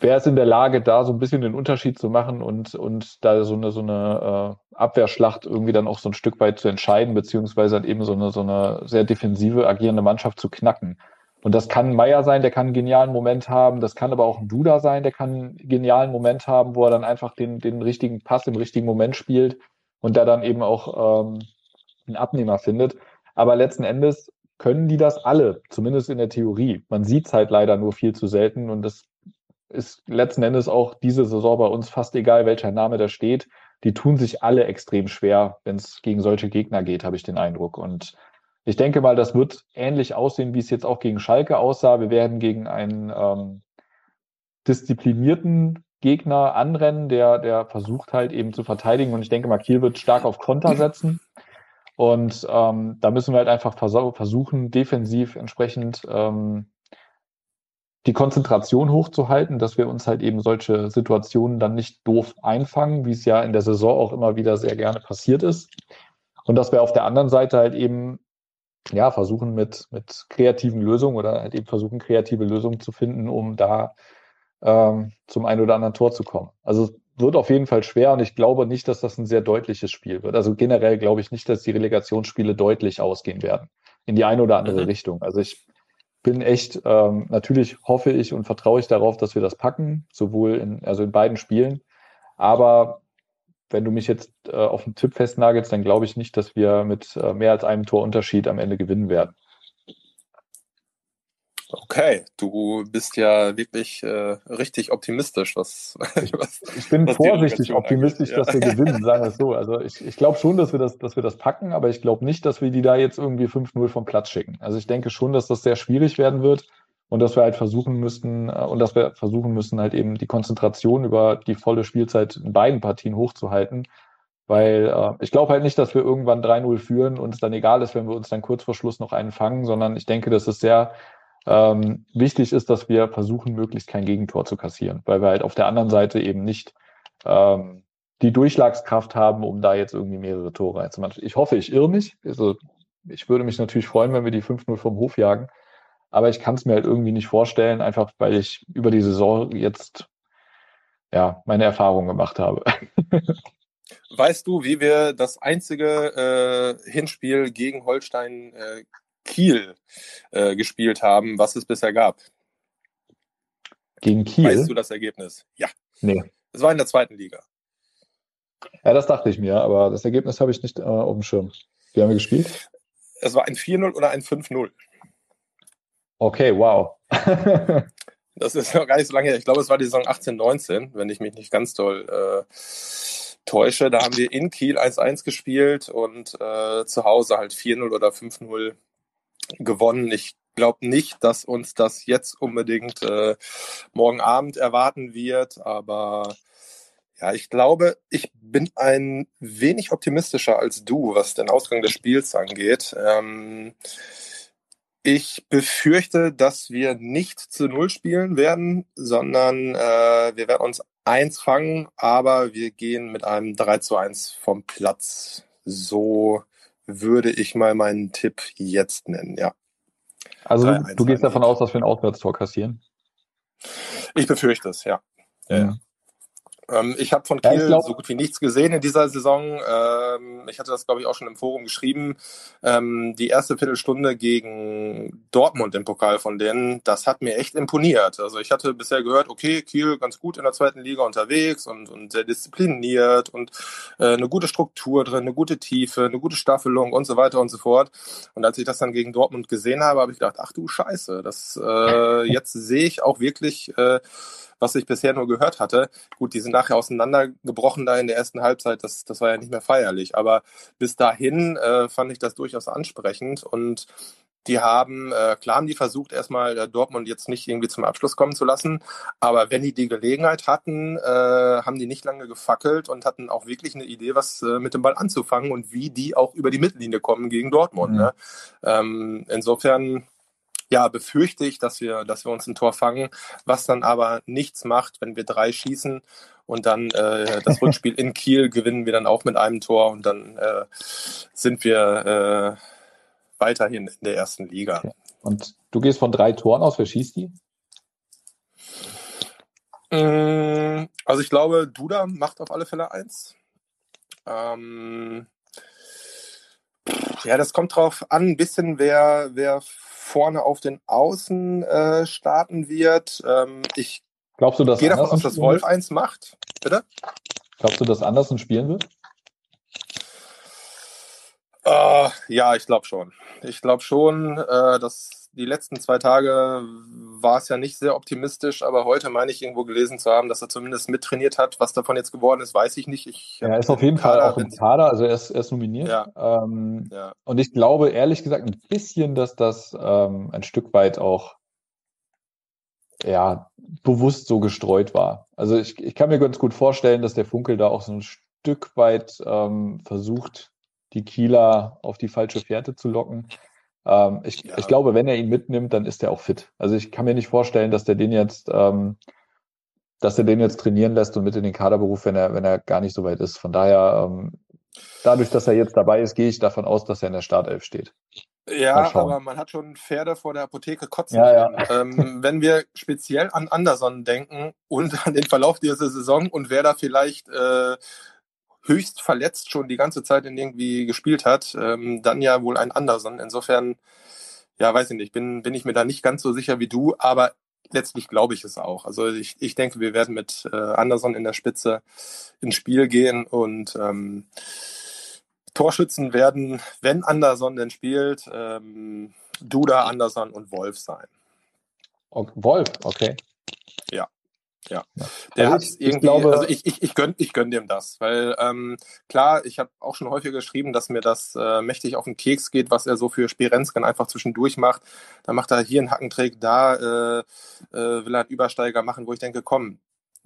Speaker 1: wer ist in der Lage, da so ein bisschen den Unterschied zu machen und, und da so eine, so eine äh, Abwehrschlacht irgendwie dann auch so ein Stück weit zu entscheiden, beziehungsweise halt eben so eine, so eine sehr defensive agierende Mannschaft zu knacken. Und das kann Meier sein, der kann einen genialen Moment haben. Das kann aber auch ein Duda sein, der kann einen genialen Moment haben, wo er dann einfach den, den richtigen Pass im richtigen Moment spielt und da dann eben auch ähm, einen Abnehmer findet. Aber letzten Endes können die das alle, zumindest in der Theorie. Man sieht es halt leider nur viel zu selten und das ist letzten Endes auch diese Saison bei uns fast egal, welcher Name da steht. Die tun sich alle extrem schwer, wenn es gegen solche Gegner geht, habe ich den Eindruck. Und ich denke mal, das wird ähnlich aussehen, wie es jetzt auch gegen Schalke aussah. Wir werden gegen einen ähm, disziplinierten Gegner anrennen, der, der versucht halt eben zu verteidigen. Und ich denke mal, Kiel wird stark auf Konter setzen. Und ähm, da müssen wir halt einfach vers versuchen, defensiv entsprechend ähm, die Konzentration hochzuhalten, dass wir uns halt eben solche Situationen dann nicht doof einfangen, wie es ja in der Saison auch immer wieder sehr gerne passiert ist. Und dass wir auf der anderen Seite halt eben ja, versuchen mit, mit kreativen Lösungen oder halt eben versuchen, kreative Lösungen zu finden, um da ähm, zum einen oder anderen Tor zu kommen. Also es wird auf jeden Fall schwer und ich glaube nicht, dass das ein sehr deutliches Spiel wird. Also generell glaube ich nicht, dass die Relegationsspiele deutlich ausgehen werden in die eine oder andere mhm. Richtung. Also ich bin echt, ähm, natürlich hoffe ich und vertraue ich darauf, dass wir das packen, sowohl in, also in beiden Spielen. Aber wenn du mich jetzt äh, auf den Tipp festnagelst, dann glaube ich nicht, dass wir mit äh, mehr als einem Torunterschied am Ende gewinnen werden.
Speaker 2: Okay, du bist ja wirklich äh, richtig optimistisch, was,
Speaker 1: was Ich bin was vorsichtig optimistisch, angeht. dass wir gewinnen, sagen wir es so. Also ich, ich glaube schon, dass wir das, dass wir das packen, aber ich glaube nicht, dass wir die da jetzt irgendwie 5-0 vom Platz schicken. Also ich denke schon, dass das sehr schwierig werden wird und dass wir halt versuchen müssten, äh, und dass wir versuchen müssen, halt eben die Konzentration über die volle Spielzeit in beiden Partien hochzuhalten. Weil äh, ich glaube halt nicht, dass wir irgendwann 3-0 führen und es dann egal ist, wenn wir uns dann kurz vor Schluss noch einen fangen, sondern ich denke, dass es sehr ähm, wichtig ist, dass wir versuchen, möglichst kein Gegentor zu kassieren, weil wir halt auf der anderen Seite eben nicht ähm, die Durchschlagskraft haben, um da jetzt irgendwie mehrere Tore reinzumachen. Ich hoffe, ich irre mich. Also ich würde mich natürlich freuen, wenn wir die 5-0 vom Hof jagen. Aber ich kann es mir halt irgendwie nicht vorstellen, einfach weil ich über die Saison jetzt ja meine Erfahrungen gemacht habe.
Speaker 2: Weißt du, wie wir das einzige äh, Hinspiel gegen Holstein äh, Kiel äh, gespielt haben, was es bisher gab?
Speaker 1: Gegen Kiel?
Speaker 2: Weißt du das Ergebnis? Ja.
Speaker 1: Nee.
Speaker 2: Es war in der zweiten Liga.
Speaker 1: Ja, das dachte ich mir, aber das Ergebnis habe ich nicht äh, auf dem Schirm. Wie haben wir gespielt?
Speaker 2: Es war ein 4-0 oder ein 5-0.
Speaker 1: Okay, wow.
Speaker 2: das ist noch gar nicht so lange her. Ich glaube, es war die Saison 18, 19, wenn ich mich nicht ganz doll äh, täusche. Da haben wir in Kiel 1-1 gespielt und äh, zu Hause halt 4-0 oder 5-0 gewonnen. Ich glaube nicht, dass uns das jetzt unbedingt äh, morgen Abend erwarten wird, aber ja, ich glaube, ich bin ein wenig optimistischer als du, was den Ausgang des Spiels angeht. Ähm, ich befürchte, dass wir nicht zu Null spielen werden, sondern äh, wir werden uns eins fangen, aber wir gehen mit einem 3 zu 1 vom Platz. So würde ich mal meinen Tipp jetzt nennen, ja.
Speaker 1: Also du gehst davon aus, dass wir ein Auswärtstor kassieren?
Speaker 2: Ich befürchte es, ja. ja. ja. Ähm, ich habe von Kiel ja, so gut wie nichts gesehen in dieser Saison. Ähm, ich hatte das, glaube ich, auch schon im Forum geschrieben. Ähm, die erste Viertelstunde gegen Dortmund im Pokal von denen, das hat mir echt imponiert. Also ich hatte bisher gehört, okay, Kiel ganz gut in der zweiten Liga unterwegs und, und sehr diszipliniert und äh, eine gute Struktur drin, eine gute Tiefe, eine gute Staffelung und so weiter und so fort. Und als ich das dann gegen Dortmund gesehen habe, habe ich gedacht, ach du Scheiße, das äh, jetzt sehe ich auch wirklich äh, was ich bisher nur gehört hatte. Gut, die sind nachher auseinandergebrochen da in der ersten Halbzeit, das, das war ja nicht mehr feierlich. Aber bis dahin äh, fand ich das durchaus ansprechend und die haben, äh, klar haben die versucht, erstmal äh, Dortmund jetzt nicht irgendwie zum Abschluss kommen zu lassen, aber wenn die die Gelegenheit hatten, äh, haben die nicht lange gefackelt und hatten auch wirklich eine Idee, was äh, mit dem Ball anzufangen und wie die auch über die Mittellinie kommen gegen Dortmund. Mhm. Ne? Ähm, insofern ja, befürchte ich, dass wir, dass wir uns ein Tor fangen, was dann aber nichts macht, wenn wir drei schießen und dann äh, das Rückspiel in Kiel gewinnen wir dann auch mit einem Tor und dann äh, sind wir äh, weiterhin in der ersten Liga.
Speaker 1: Und du gehst von drei Toren aus, wer schießt die?
Speaker 2: Mm, also ich glaube, Duda macht auf alle Fälle eins. Ähm, ja, das kommt drauf an, ein bisschen, wer, wer vorne auf den Außen äh, starten wird. Ähm, ich
Speaker 1: Glaubst du, dass
Speaker 2: gehe davon aus, dass Wolf wird? eins macht. Bitte?
Speaker 1: Glaubst du, dass Andersen spielen wird?
Speaker 2: Uh, ja, ich glaube schon. Ich glaube schon, äh, dass die letzten zwei Tage war es ja nicht sehr optimistisch, aber heute meine ich irgendwo gelesen zu haben, dass er zumindest mittrainiert hat. Was davon jetzt geworden ist, weiß ich nicht. Ich
Speaker 1: er ist auf jeden Fall auch im Kader, also er ist, er ist nominiert. Ja. Ähm, ja. Und ich glaube ehrlich gesagt ein bisschen, dass das ähm, ein Stück weit auch ja, bewusst so gestreut war. Also ich, ich kann mir ganz gut vorstellen, dass der Funkel da auch so ein Stück weit ähm, versucht, die Kieler auf die falsche Fährte zu locken. Ähm, ich, ja. ich glaube, wenn er ihn mitnimmt, dann ist er auch fit. Also ich kann mir nicht vorstellen, dass der den jetzt, ähm, dass er den jetzt trainieren lässt und mit in den Kader beruft, wenn er, wenn er gar nicht so weit ist. Von daher, ähm, dadurch, dass er jetzt dabei ist, gehe ich davon aus, dass er in der Startelf steht.
Speaker 2: Ja, aber man hat schon Pferde vor der Apotheke kotzen.
Speaker 1: Ja, ja.
Speaker 2: Ähm, wenn wir speziell an Anderson denken und an den Verlauf dieser Saison und wer da vielleicht äh, höchst verletzt schon die ganze Zeit in irgendwie gespielt hat, ähm, dann ja wohl ein Anderson. Insofern, ja, weiß ich nicht, bin, bin ich mir da nicht ganz so sicher wie du, aber letztlich glaube ich es auch. Also ich, ich denke, wir werden mit äh, Anderson in der Spitze ins Spiel gehen und ähm, Torschützen werden, wenn Anderson denn spielt, ähm, Duda, Anderson und Wolf sein.
Speaker 1: Okay, Wolf, okay.
Speaker 2: Ja. Ja, der also hat irgendwie, ich glaube, also ich, ich, ich gönne ich gönn dem das, weil ähm, klar, ich habe auch schon häufiger geschrieben, dass mir das äh, mächtig auf den Keks geht, was er so für Spirenzken einfach zwischendurch macht. Da macht er hier einen Hackentrick, da äh, äh, will er einen Übersteiger machen, wo ich denke, komm,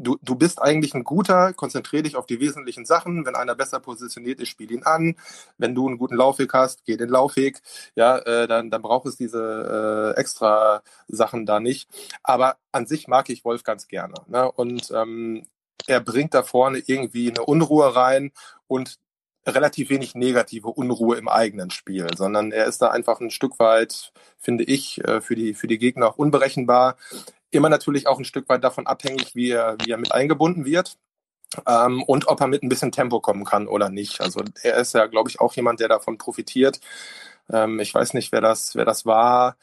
Speaker 2: du, du bist eigentlich ein guter, konzentrier dich auf die wesentlichen Sachen. Wenn einer besser positioniert ist, spiel ihn an. Wenn du einen guten Laufweg hast, geh den Laufweg. Ja, äh, dann, dann braucht es diese äh, extra Sachen da nicht. Aber an sich mag ich Wolf ganz gerne. Ne? Und ähm, er bringt da vorne irgendwie eine Unruhe rein und relativ wenig negative Unruhe im eigenen Spiel, sondern er ist da einfach ein Stück weit, finde ich, äh, für die, für die Gegner auch unberechenbar immer natürlich auch ein Stück weit davon abhängig, wie er, wie er mit eingebunden wird. Ähm, und ob er mit ein bisschen Tempo kommen kann oder nicht. Also er ist ja, glaube ich, auch jemand, der davon profitiert. Ähm, ich weiß nicht, wer das, wer das war,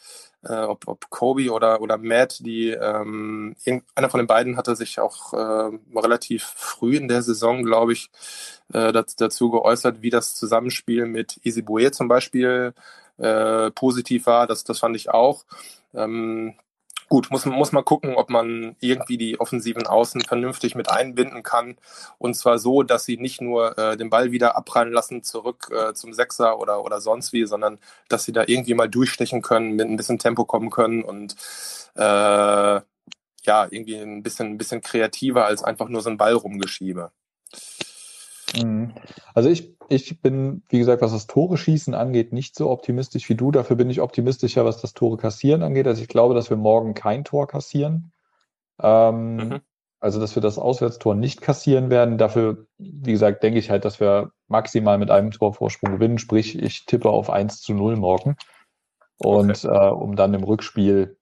Speaker 2: äh, ob, ob Kobe oder, oder Matt, die ähm, einer von den beiden hatte sich auch äh, relativ früh in der Saison, glaube ich, äh, dazu geäußert, wie das Zusammenspiel mit Bouet zum Beispiel äh, positiv war. Das, das fand ich auch. Ähm, Gut, muss, muss man gucken, ob man irgendwie die offensiven Außen vernünftig mit einbinden kann. Und zwar so, dass sie nicht nur äh, den Ball wieder abprallen lassen zurück äh, zum Sechser oder, oder sonst wie, sondern dass sie da irgendwie mal durchstechen können, mit ein bisschen Tempo kommen können und äh, ja, irgendwie ein bisschen, ein bisschen kreativer als einfach nur so ein Ball rumgeschiebe.
Speaker 1: Mhm. Also ich, ich bin, wie gesagt, was das Tore schießen angeht, nicht so optimistisch wie du. Dafür bin ich optimistischer, was das Tore kassieren angeht. Also ich glaube, dass wir morgen kein Tor kassieren. Ähm, mhm. Also, dass wir das Auswärtstor nicht kassieren werden. Dafür, wie gesagt, denke ich halt, dass wir maximal mit einem Torvorsprung gewinnen. Sprich, ich tippe auf 1 zu 0 morgen. Und okay. äh, um dann im Rückspiel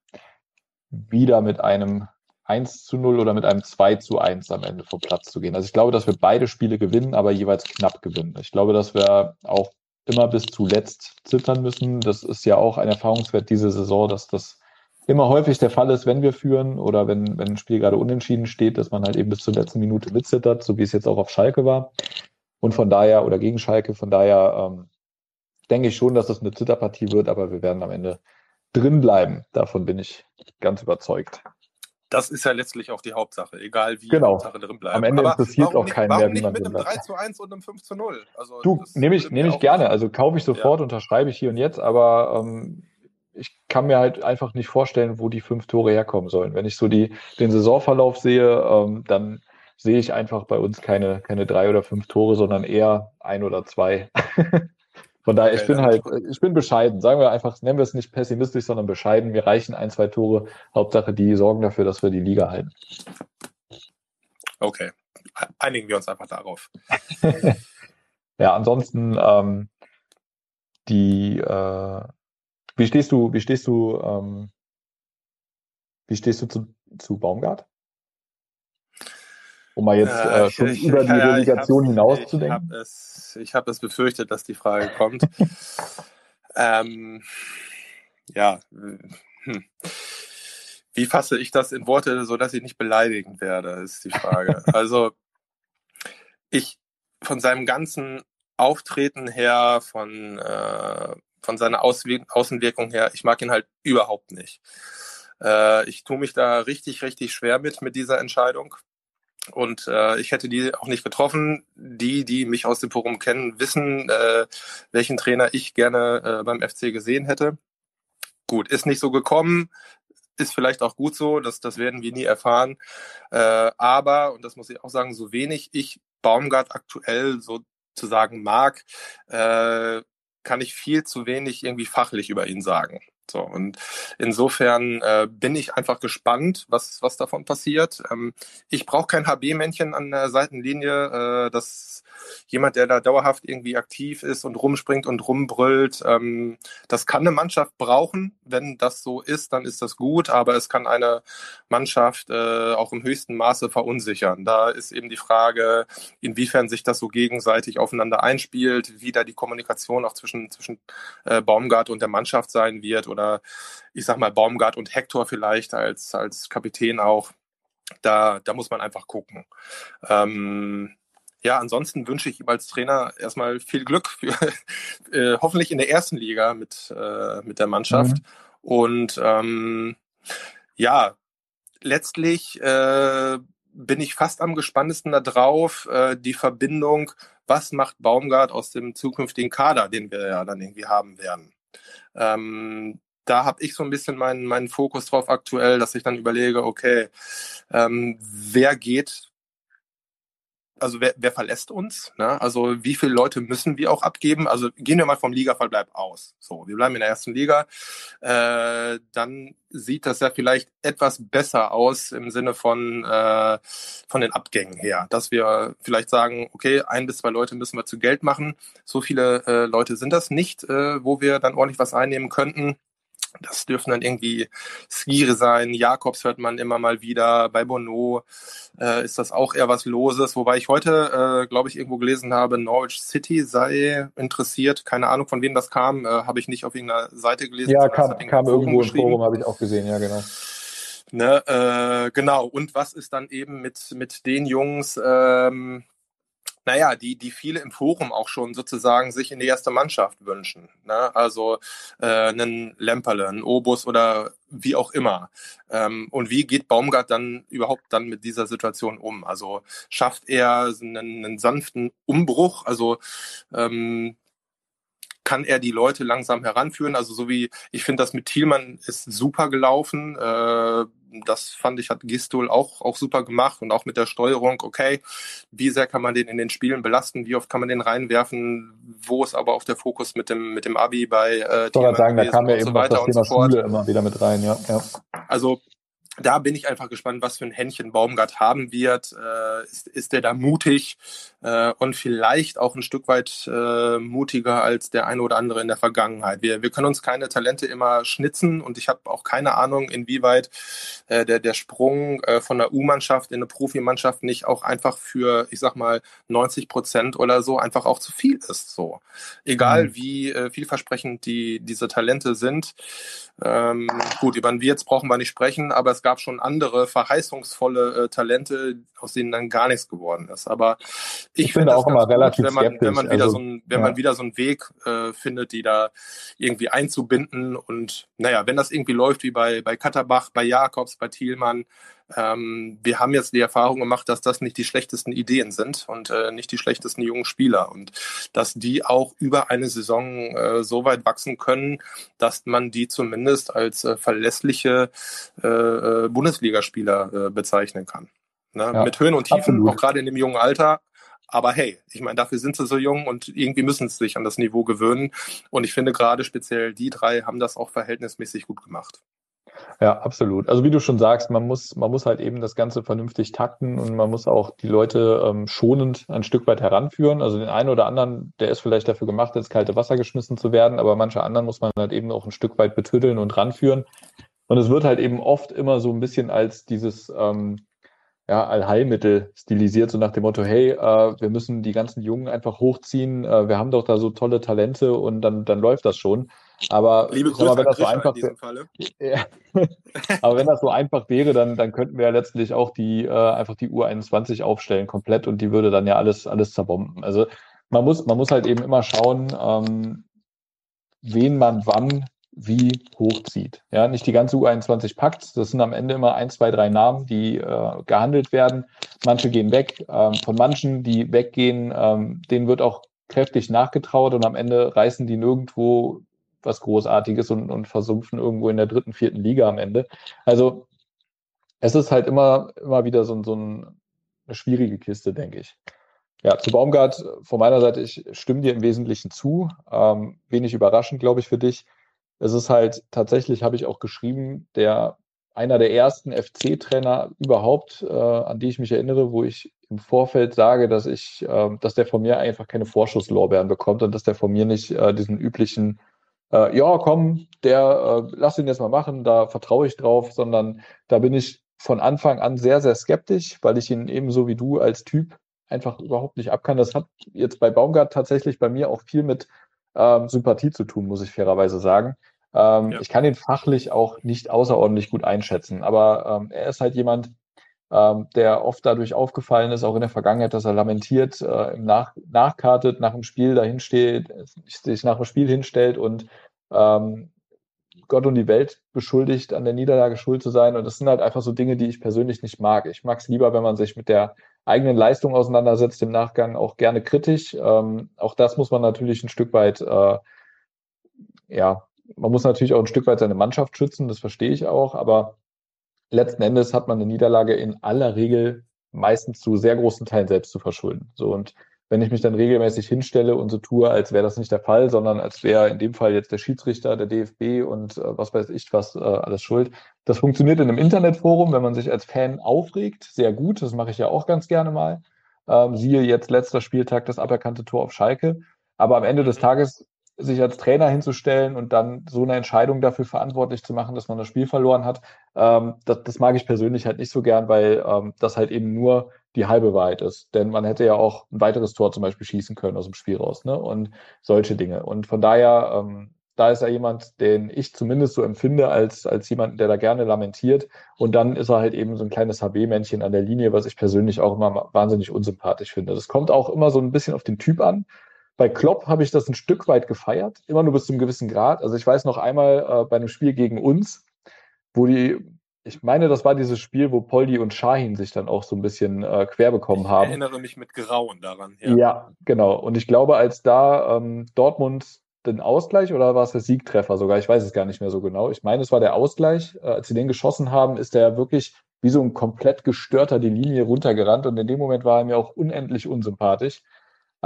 Speaker 1: wieder mit einem 1 zu 0 oder mit einem 2 zu 1 am Ende vom Platz zu gehen. Also ich glaube, dass wir beide Spiele gewinnen, aber jeweils knapp gewinnen. Ich glaube, dass wir auch immer bis zuletzt zittern müssen. Das ist ja auch ein Erfahrungswert diese Saison, dass das immer häufig der Fall ist, wenn wir führen oder wenn, wenn ein Spiel gerade unentschieden steht, dass man halt eben bis zur letzten Minute mitzittert, so wie es jetzt auch auf Schalke war. Und von daher, oder gegen Schalke, von daher ähm, denke ich schon, dass das eine Zitterpartie wird, aber wir werden am Ende drin bleiben. Davon bin ich ganz überzeugt
Speaker 2: das ist ja letztlich auch die Hauptsache, egal wie
Speaker 1: genau.
Speaker 2: Hauptsache
Speaker 1: drin bleibt. Am Ende Aber interessiert auch keinen
Speaker 2: mehr, wie man mit einem 3 zu 1 und einem 5 zu 0.
Speaker 1: Also du, nehme ich, nehm ich gerne. Also kaufe ich sofort, ja. unterschreibe ich hier und jetzt, aber ähm, ich kann mir halt einfach nicht vorstellen, wo die fünf Tore herkommen sollen. Wenn ich so die, den Saisonverlauf sehe, ähm, dann sehe ich einfach bei uns keine, keine drei oder fünf Tore, sondern eher ein oder zwei. Von daher, ich bin halt, ich bin bescheiden. Sagen wir einfach, nennen wir es nicht pessimistisch, sondern bescheiden. Wir reichen ein, zwei Tore. Hauptsache, die sorgen dafür, dass wir die Liga halten.
Speaker 2: Okay. Einigen wir uns einfach darauf.
Speaker 1: ja, ansonsten, ähm, die, äh, wie stehst du, wie stehst du, ähm, wie stehst du zu, zu Baumgart? Um mal jetzt äh, schon ich, über die ja, Relegation hinaus zu denken?
Speaker 2: Ich habe es befürchtet, dass die Frage kommt. ähm, ja, hm. wie fasse ich das in Worte, sodass ich nicht beleidigend werde, ist die Frage. also ich von seinem ganzen Auftreten her, von, äh, von seiner Auswe Außenwirkung her, ich mag ihn halt überhaupt nicht. Äh, ich tue mich da richtig, richtig schwer mit, mit dieser Entscheidung. Und äh, ich hätte die auch nicht getroffen. Die, die mich aus dem Forum kennen, wissen, äh, welchen Trainer ich gerne äh, beim FC gesehen hätte. Gut, ist nicht so gekommen, ist vielleicht auch gut so, das, das werden wir nie erfahren. Äh, aber, und das muss ich auch sagen, so wenig ich Baumgart aktuell sozusagen mag, äh, kann ich viel zu wenig irgendwie fachlich über ihn sagen. So, und insofern äh, bin ich einfach gespannt, was, was davon passiert. Ähm, ich brauche kein HB-Männchen an der Seitenlinie. Äh, das jemand, der da dauerhaft irgendwie aktiv ist und rumspringt und rumbrüllt. Ähm, das kann eine Mannschaft brauchen. Wenn das so ist, dann ist das gut, aber es kann eine Mannschaft äh, auch im höchsten Maße verunsichern. Da ist eben die Frage, inwiefern sich das so gegenseitig aufeinander einspielt, wie da die Kommunikation auch zwischen, zwischen äh, Baumgart und der Mannschaft sein wird oder ich sag mal Baumgart und Hector vielleicht als, als Kapitän auch. Da, da muss man einfach gucken. Ähm, ja, ansonsten wünsche ich ihm als Trainer erstmal viel Glück für äh, hoffentlich in der ersten Liga mit, äh, mit der Mannschaft. Mhm. Und ähm, ja, letztlich äh, bin ich fast am gespanntesten darauf, äh, die Verbindung, was macht Baumgart aus dem zukünftigen Kader, den wir ja dann irgendwie haben werden. Ähm, da habe ich so ein bisschen meinen, meinen Fokus drauf aktuell, dass ich dann überlege, okay, ähm, wer geht also wer, wer verlässt uns? Ne? Also wie viele Leute müssen wir auch abgeben? Also gehen wir mal vom Ligaverbleib aus. So, wir bleiben in der ersten Liga. Äh, dann sieht das ja vielleicht etwas besser aus im Sinne von, äh, von den Abgängen her. Dass wir vielleicht sagen, okay, ein bis zwei Leute müssen wir zu Geld machen. So viele äh, Leute sind das nicht, äh, wo wir dann ordentlich was einnehmen könnten. Das dürfen dann irgendwie Skire sein. Jakobs hört man immer mal wieder. Bei Bono äh, ist das auch eher was Loses. Wobei ich heute, äh, glaube ich, irgendwo gelesen habe, Norwich City sei interessiert. Keine Ahnung, von wem das kam. Äh, habe ich nicht auf irgendeiner Seite gelesen.
Speaker 1: Ja, kam, kam irgendwo im Forum, habe ich auch gesehen. Ja, genau.
Speaker 2: Ne, äh, genau. Und was ist dann eben mit, mit den Jungs, ähm, naja, die, die viele im Forum auch schon sozusagen sich in die erste Mannschaft wünschen. Ne? Also äh, einen Lemperle, einen Obus oder wie auch immer. Ähm, und wie geht Baumgart dann überhaupt dann mit dieser Situation um? Also schafft er einen, einen sanften Umbruch? Also ähm, kann er die Leute langsam heranführen. Also so wie ich finde, das mit Thielmann ist super gelaufen. Äh, das fand ich, hat Gistol auch, auch super gemacht und auch mit der Steuerung, okay, wie sehr kann man den in den Spielen belasten, wie oft kann man den reinwerfen, wo ist aber auch der Fokus mit dem, mit dem Abi bei
Speaker 1: äh, Thielmann sagen, da kam ja eben so das Thema so Schule immer wieder mit rein, ja. ja.
Speaker 2: Also da bin ich einfach gespannt, was für ein Händchen Baumgart haben wird. Äh, ist, ist der da mutig äh, und vielleicht auch ein Stück weit äh, mutiger als der eine oder andere in der Vergangenheit? Wir, wir können uns keine Talente immer schnitzen und ich habe auch keine Ahnung, inwieweit äh, der, der Sprung äh, von der U-Mannschaft in eine Profimannschaft nicht auch einfach für, ich sag mal, 90 Prozent oder so einfach auch zu viel ist. So, egal mhm. wie äh, vielversprechend die diese Talente sind. Ähm, gut, über den Wirtz brauchen wir nicht sprechen, aber es gab schon andere verheißungsvolle äh, Talente, aus denen dann gar nichts geworden ist. Aber ich, ich finde auch immer gut, relativ wenn man, wenn man wieder also, so ein, wenn ja. man wieder so einen Weg äh, findet, die da irgendwie einzubinden und naja, wenn das irgendwie läuft wie bei bei Katterbach, bei Jakobs, bei Thielmann, ähm, wir haben jetzt die Erfahrung gemacht, dass das nicht die schlechtesten Ideen sind und äh, nicht die schlechtesten jungen Spieler und dass die auch über eine Saison äh, so weit wachsen können, dass man die zumindest als äh, verlässliche äh, äh Bundesligaspieler äh, bezeichnen kann. Ne? Ja, Mit Höhen und Tiefen, absolut. auch gerade in dem jungen Alter. Aber hey, ich meine, dafür sind sie so jung und irgendwie müssen sie sich an das Niveau gewöhnen. Und ich finde gerade speziell die drei haben das auch verhältnismäßig gut gemacht.
Speaker 1: Ja, absolut. Also wie du schon sagst, man muss, man muss halt eben das Ganze vernünftig takten und man muss auch die Leute ähm, schonend ein Stück weit heranführen. Also den einen oder anderen, der ist vielleicht dafür gemacht, ins kalte Wasser geschmissen zu werden, aber manche anderen muss man halt eben auch ein Stück weit betütteln und ranführen. Und es wird halt eben oft immer so ein bisschen als dieses ähm, ja, Allheilmittel stilisiert, so nach dem Motto, hey, äh, wir müssen die ganzen Jungen einfach hochziehen, äh, wir haben doch da so tolle Talente und dann, dann läuft das schon. Aber
Speaker 2: Liebe Grüße mal, wenn das so einfach ja.
Speaker 1: aber wenn das so einfach wäre, dann, dann könnten wir ja letztlich auch die äh, einfach die U21 aufstellen komplett und die würde dann ja alles alles zerbomben. Also man muss man muss halt eben immer schauen, ähm, wen man wann wie hochzieht. Ja, nicht die ganze U21 packt. Das sind am Ende immer ein, zwei, drei Namen, die äh, gehandelt werden. Manche gehen weg. Ähm, von manchen, die weggehen, ähm, denen wird auch kräftig nachgetraut und am Ende reißen die nirgendwo was Großartiges und, und versumpfen irgendwo in der dritten, vierten Liga am Ende. Also es ist halt immer, immer wieder so, so ein, eine schwierige Kiste, denke ich. Ja, zu Baumgart von meiner Seite, ich stimme dir im Wesentlichen zu. Ähm, wenig überraschend, glaube ich, für dich. Es ist halt tatsächlich, habe ich auch geschrieben, der einer der ersten FC-Trainer überhaupt, äh, an die ich mich erinnere, wo ich im Vorfeld sage, dass ich, äh, dass der von mir einfach keine Vorschusslorbeeren bekommt und dass der von mir nicht äh, diesen üblichen, äh, ja, komm, der, äh, lass ihn jetzt mal machen, da vertraue ich drauf, sondern da bin ich von Anfang an sehr, sehr skeptisch, weil ich ihn ebenso wie du als Typ einfach überhaupt nicht abkann. Das hat jetzt bei Baumgart tatsächlich bei mir auch viel mit ähm, Sympathie zu tun, muss ich fairerweise sagen. Ähm, ja. Ich kann ihn fachlich auch nicht außerordentlich gut einschätzen, aber ähm, er ist halt jemand, ähm, der oft dadurch aufgefallen ist, auch in der Vergangenheit, dass er lamentiert, äh, im Nach nachkartet, nach dem Spiel dahin steht, sich nach dem Spiel hinstellt und ähm, Gott und die Welt beschuldigt, an der Niederlage schuld zu sein. Und das sind halt einfach so Dinge, die ich persönlich nicht mag. Ich mag es lieber, wenn man sich mit der eigenen Leistung auseinandersetzt, im Nachgang auch gerne kritisch. Ähm, auch das muss man natürlich ein Stück weit, äh, ja, man muss natürlich auch ein Stück weit seine Mannschaft schützen, das verstehe ich auch, aber letzten Endes hat man eine Niederlage in aller Regel meistens zu sehr großen Teilen selbst zu verschulden. So und wenn ich mich dann regelmäßig hinstelle und so tue, als wäre das nicht der Fall, sondern als wäre in dem Fall jetzt der Schiedsrichter, der DFB und äh, was weiß ich was äh, alles schuld. Das funktioniert in einem Internetforum, wenn man sich als Fan aufregt, sehr gut. Das mache ich ja auch ganz gerne mal. Ähm, siehe jetzt letzter Spieltag das aberkannte Tor auf Schalke. Aber am Ende des Tages sich als Trainer hinzustellen und dann so eine Entscheidung dafür verantwortlich zu machen, dass man das Spiel verloren hat, ähm, das, das mag ich persönlich halt nicht so gern, weil ähm, das halt eben nur die halbe Wahrheit ist. Denn man hätte ja auch ein weiteres Tor zum Beispiel schießen können aus dem Spiel raus, ne? Und solche Dinge. Und von daher, ähm, da ist er jemand, den ich zumindest so empfinde als, als jemanden, der da gerne lamentiert. Und dann ist er halt eben so ein kleines HB-Männchen an der Linie, was ich persönlich auch immer wahnsinnig unsympathisch finde. Das kommt auch immer so ein bisschen auf den Typ an. Bei Klopp habe ich das ein Stück weit gefeiert, immer nur bis zu einem gewissen Grad. Also ich weiß noch einmal äh, bei einem Spiel gegen uns, wo die, ich meine, das war dieses Spiel, wo Poldi und Shahin sich dann auch so ein bisschen äh, quer bekommen haben.
Speaker 2: Ich erinnere mich mit Grauen daran.
Speaker 1: Ja, ja genau. Und ich glaube, als da ähm, Dortmund den Ausgleich oder war es der Siegtreffer sogar? Ich weiß es gar nicht mehr so genau. Ich meine, es war der Ausgleich. Äh, als sie den geschossen haben, ist der wirklich wie so ein komplett gestörter die Linie runtergerannt und in dem Moment war er mir auch unendlich unsympathisch.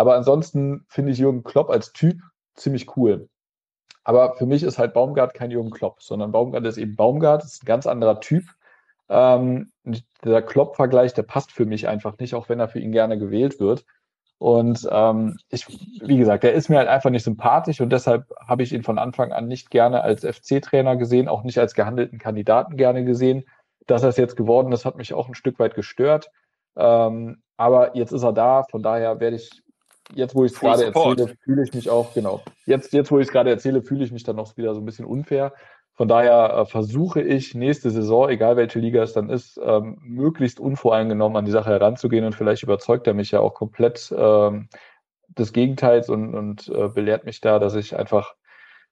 Speaker 1: Aber ansonsten finde ich Jürgen Klopp als Typ ziemlich cool. Aber für mich ist halt Baumgart kein Jürgen Klopp, sondern Baumgart ist eben Baumgart, ist ein ganz anderer Typ. Ähm, der Klopp-Vergleich, der passt für mich einfach nicht, auch wenn er für ihn gerne gewählt wird. Und ähm, ich, wie gesagt, der ist mir halt einfach nicht sympathisch und deshalb habe ich ihn von Anfang an nicht gerne als FC-Trainer gesehen, auch nicht als gehandelten Kandidaten gerne gesehen. Dass er es jetzt geworden ist, hat mich auch ein Stück weit gestört. Ähm, aber jetzt ist er da, von daher werde ich jetzt, wo ich es gerade erzähle, fühle ich mich auch, genau. Jetzt, jetzt wo ich es gerade erzähle, fühle ich mich dann noch wieder so ein bisschen unfair. Von daher äh, versuche ich nächste Saison, egal welche Liga es dann ist, ähm, möglichst unvoreingenommen an die Sache heranzugehen und vielleicht überzeugt er mich ja auch komplett ähm, des Gegenteils und, und äh, belehrt mich da, dass ich einfach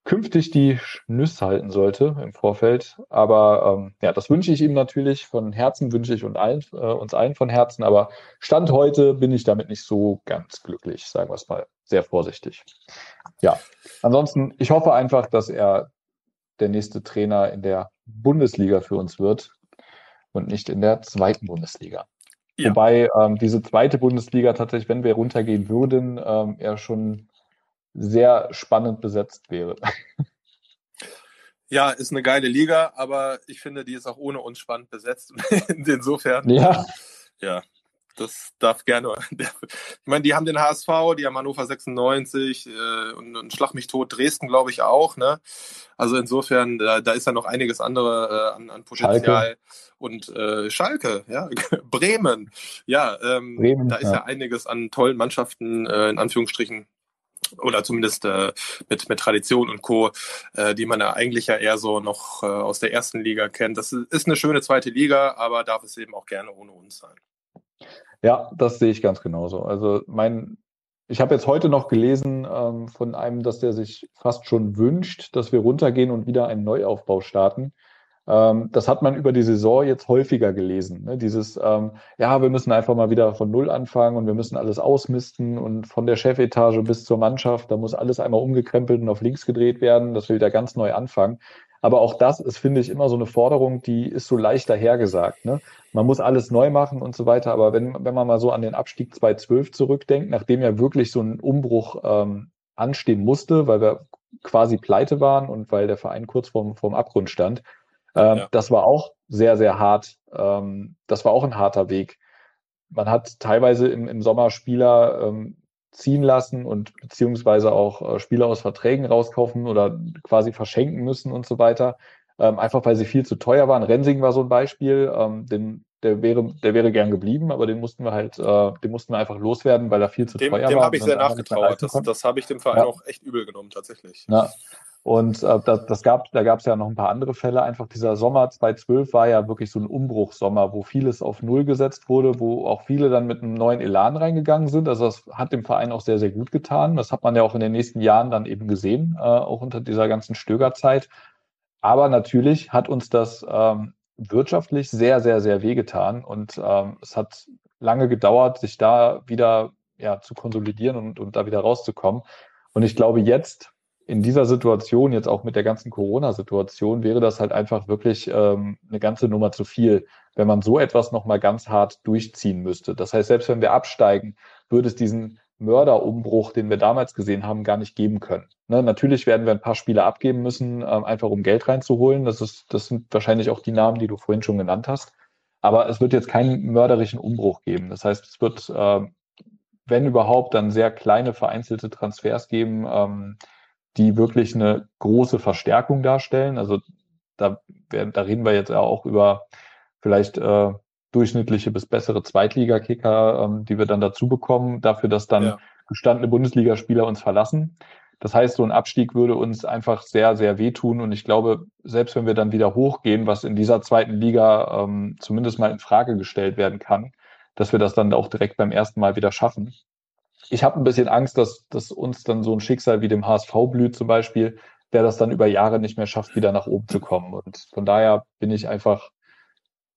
Speaker 1: künftig die Nüsse halten sollte im Vorfeld. Aber ähm, ja, das wünsche ich ihm natürlich von Herzen, wünsche ich und allen, äh, uns allen von Herzen. Aber Stand heute bin ich damit nicht so ganz glücklich, sagen wir es mal sehr vorsichtig. Ja, ansonsten, ich hoffe einfach, dass er der nächste Trainer in der Bundesliga für uns wird und nicht in der zweiten Bundesliga. Ja. Wobei ähm, diese zweite Bundesliga tatsächlich, wenn wir runtergehen würden, ähm, er schon sehr spannend besetzt wäre.
Speaker 2: Ja, ist eine geile Liga, aber ich finde, die ist auch ohne uns spannend besetzt. Insofern.
Speaker 1: Ja.
Speaker 2: Ja, das darf gerne. Ich meine, die haben den HSV, die haben Hannover 96 äh, und, und Schlag mich tot Dresden, glaube ich, auch. Ne? Also insofern, da, da ist ja noch einiges andere äh, an, an Potenzial. Schalke. Und äh, Schalke, ja, Bremen, ja, ähm, Bremen, da ist ja. ja einiges an tollen Mannschaften, äh, in Anführungsstrichen, oder zumindest äh, mit, mit Tradition und Co., äh, die man ja eigentlich ja eher so noch äh, aus der ersten Liga kennt. Das ist eine schöne zweite Liga, aber darf es eben auch gerne ohne uns sein.
Speaker 1: Ja, das sehe ich ganz genauso. Also mein, ich habe jetzt heute noch gelesen ähm, von einem, dass der sich fast schon wünscht, dass wir runtergehen und wieder einen Neuaufbau starten. Ähm, das hat man über die Saison jetzt häufiger gelesen. Ne? Dieses, ähm, ja, wir müssen einfach mal wieder von Null anfangen und wir müssen alles ausmisten und von der Chefetage bis zur Mannschaft, da muss alles einmal umgekrempelt und auf links gedreht werden, dass wir wieder ganz neu anfangen. Aber auch das ist, finde ich, immer so eine Forderung, die ist so leicht dahergesagt. Ne? Man muss alles neu machen und so weiter. Aber wenn, wenn man mal so an den Abstieg 2012 zurückdenkt, nachdem ja wirklich so ein Umbruch ähm, anstehen musste, weil wir quasi pleite waren und weil der Verein kurz vorm, vorm Abgrund stand, ähm, ja. Das war auch sehr, sehr hart. Ähm, das war auch ein harter Weg. Man hat teilweise im, im Sommer Spieler ähm, ziehen lassen und beziehungsweise auch äh, Spieler aus Verträgen rauskaufen oder quasi verschenken müssen und so weiter. Ähm, einfach weil sie viel zu teuer waren. Rensing war so ein Beispiel. Ähm, den, der wäre, der wäre gern geblieben, aber den mussten wir halt, äh, den mussten wir einfach loswerden, weil er viel zu
Speaker 2: dem,
Speaker 1: teuer
Speaker 2: dem
Speaker 1: war.
Speaker 2: Dem habe ich sehr nachgetraut. Das, das habe ich dem Verein ja. auch echt übel genommen, tatsächlich.
Speaker 1: Ja. Und äh, das, das gab, da gab es ja noch ein paar andere Fälle. Einfach dieser Sommer 2012 war ja wirklich so ein Umbruchssommer, wo vieles auf Null gesetzt wurde, wo auch viele dann mit einem neuen Elan reingegangen sind. Also das hat dem Verein auch sehr, sehr gut getan. Das hat man ja auch in den nächsten Jahren dann eben gesehen, äh, auch unter dieser ganzen Stögerzeit. Aber natürlich hat uns das ähm, wirtschaftlich sehr, sehr, sehr wehgetan. Und ähm, es hat lange gedauert, sich da wieder ja, zu konsolidieren und, und da wieder rauszukommen. Und ich glaube, jetzt in dieser Situation, jetzt auch mit der ganzen Corona-Situation, wäre das halt einfach wirklich ähm, eine ganze Nummer zu viel, wenn man so etwas nochmal ganz hart durchziehen müsste. Das heißt, selbst wenn wir absteigen, würde es diesen Mörderumbruch, den wir damals gesehen haben, gar nicht geben können. Ne, natürlich werden wir ein paar Spiele abgeben müssen, ähm, einfach um Geld reinzuholen. Das, ist, das sind wahrscheinlich auch die Namen, die du vorhin schon genannt hast. Aber es wird jetzt keinen mörderischen Umbruch geben. Das heißt, es wird, äh, wenn überhaupt, dann sehr kleine vereinzelte Transfers geben, ähm, die wirklich eine große Verstärkung darstellen. Also da, da reden wir jetzt auch über vielleicht äh, durchschnittliche bis bessere Zweitligakicker, ähm, die wir dann dazu bekommen, dafür, dass dann ja. gestandene Bundesligaspieler uns verlassen. Das heißt, so ein Abstieg würde uns einfach sehr, sehr wehtun. Und ich glaube, selbst wenn wir dann wieder hochgehen, was in dieser zweiten Liga ähm, zumindest mal in Frage gestellt werden kann, dass wir das dann auch direkt beim ersten Mal wieder schaffen ich habe ein bisschen Angst, dass, dass uns dann so ein Schicksal wie dem HSV blüht zum Beispiel, der das dann über Jahre nicht mehr schafft, wieder nach oben zu kommen. Und von daher bin ich einfach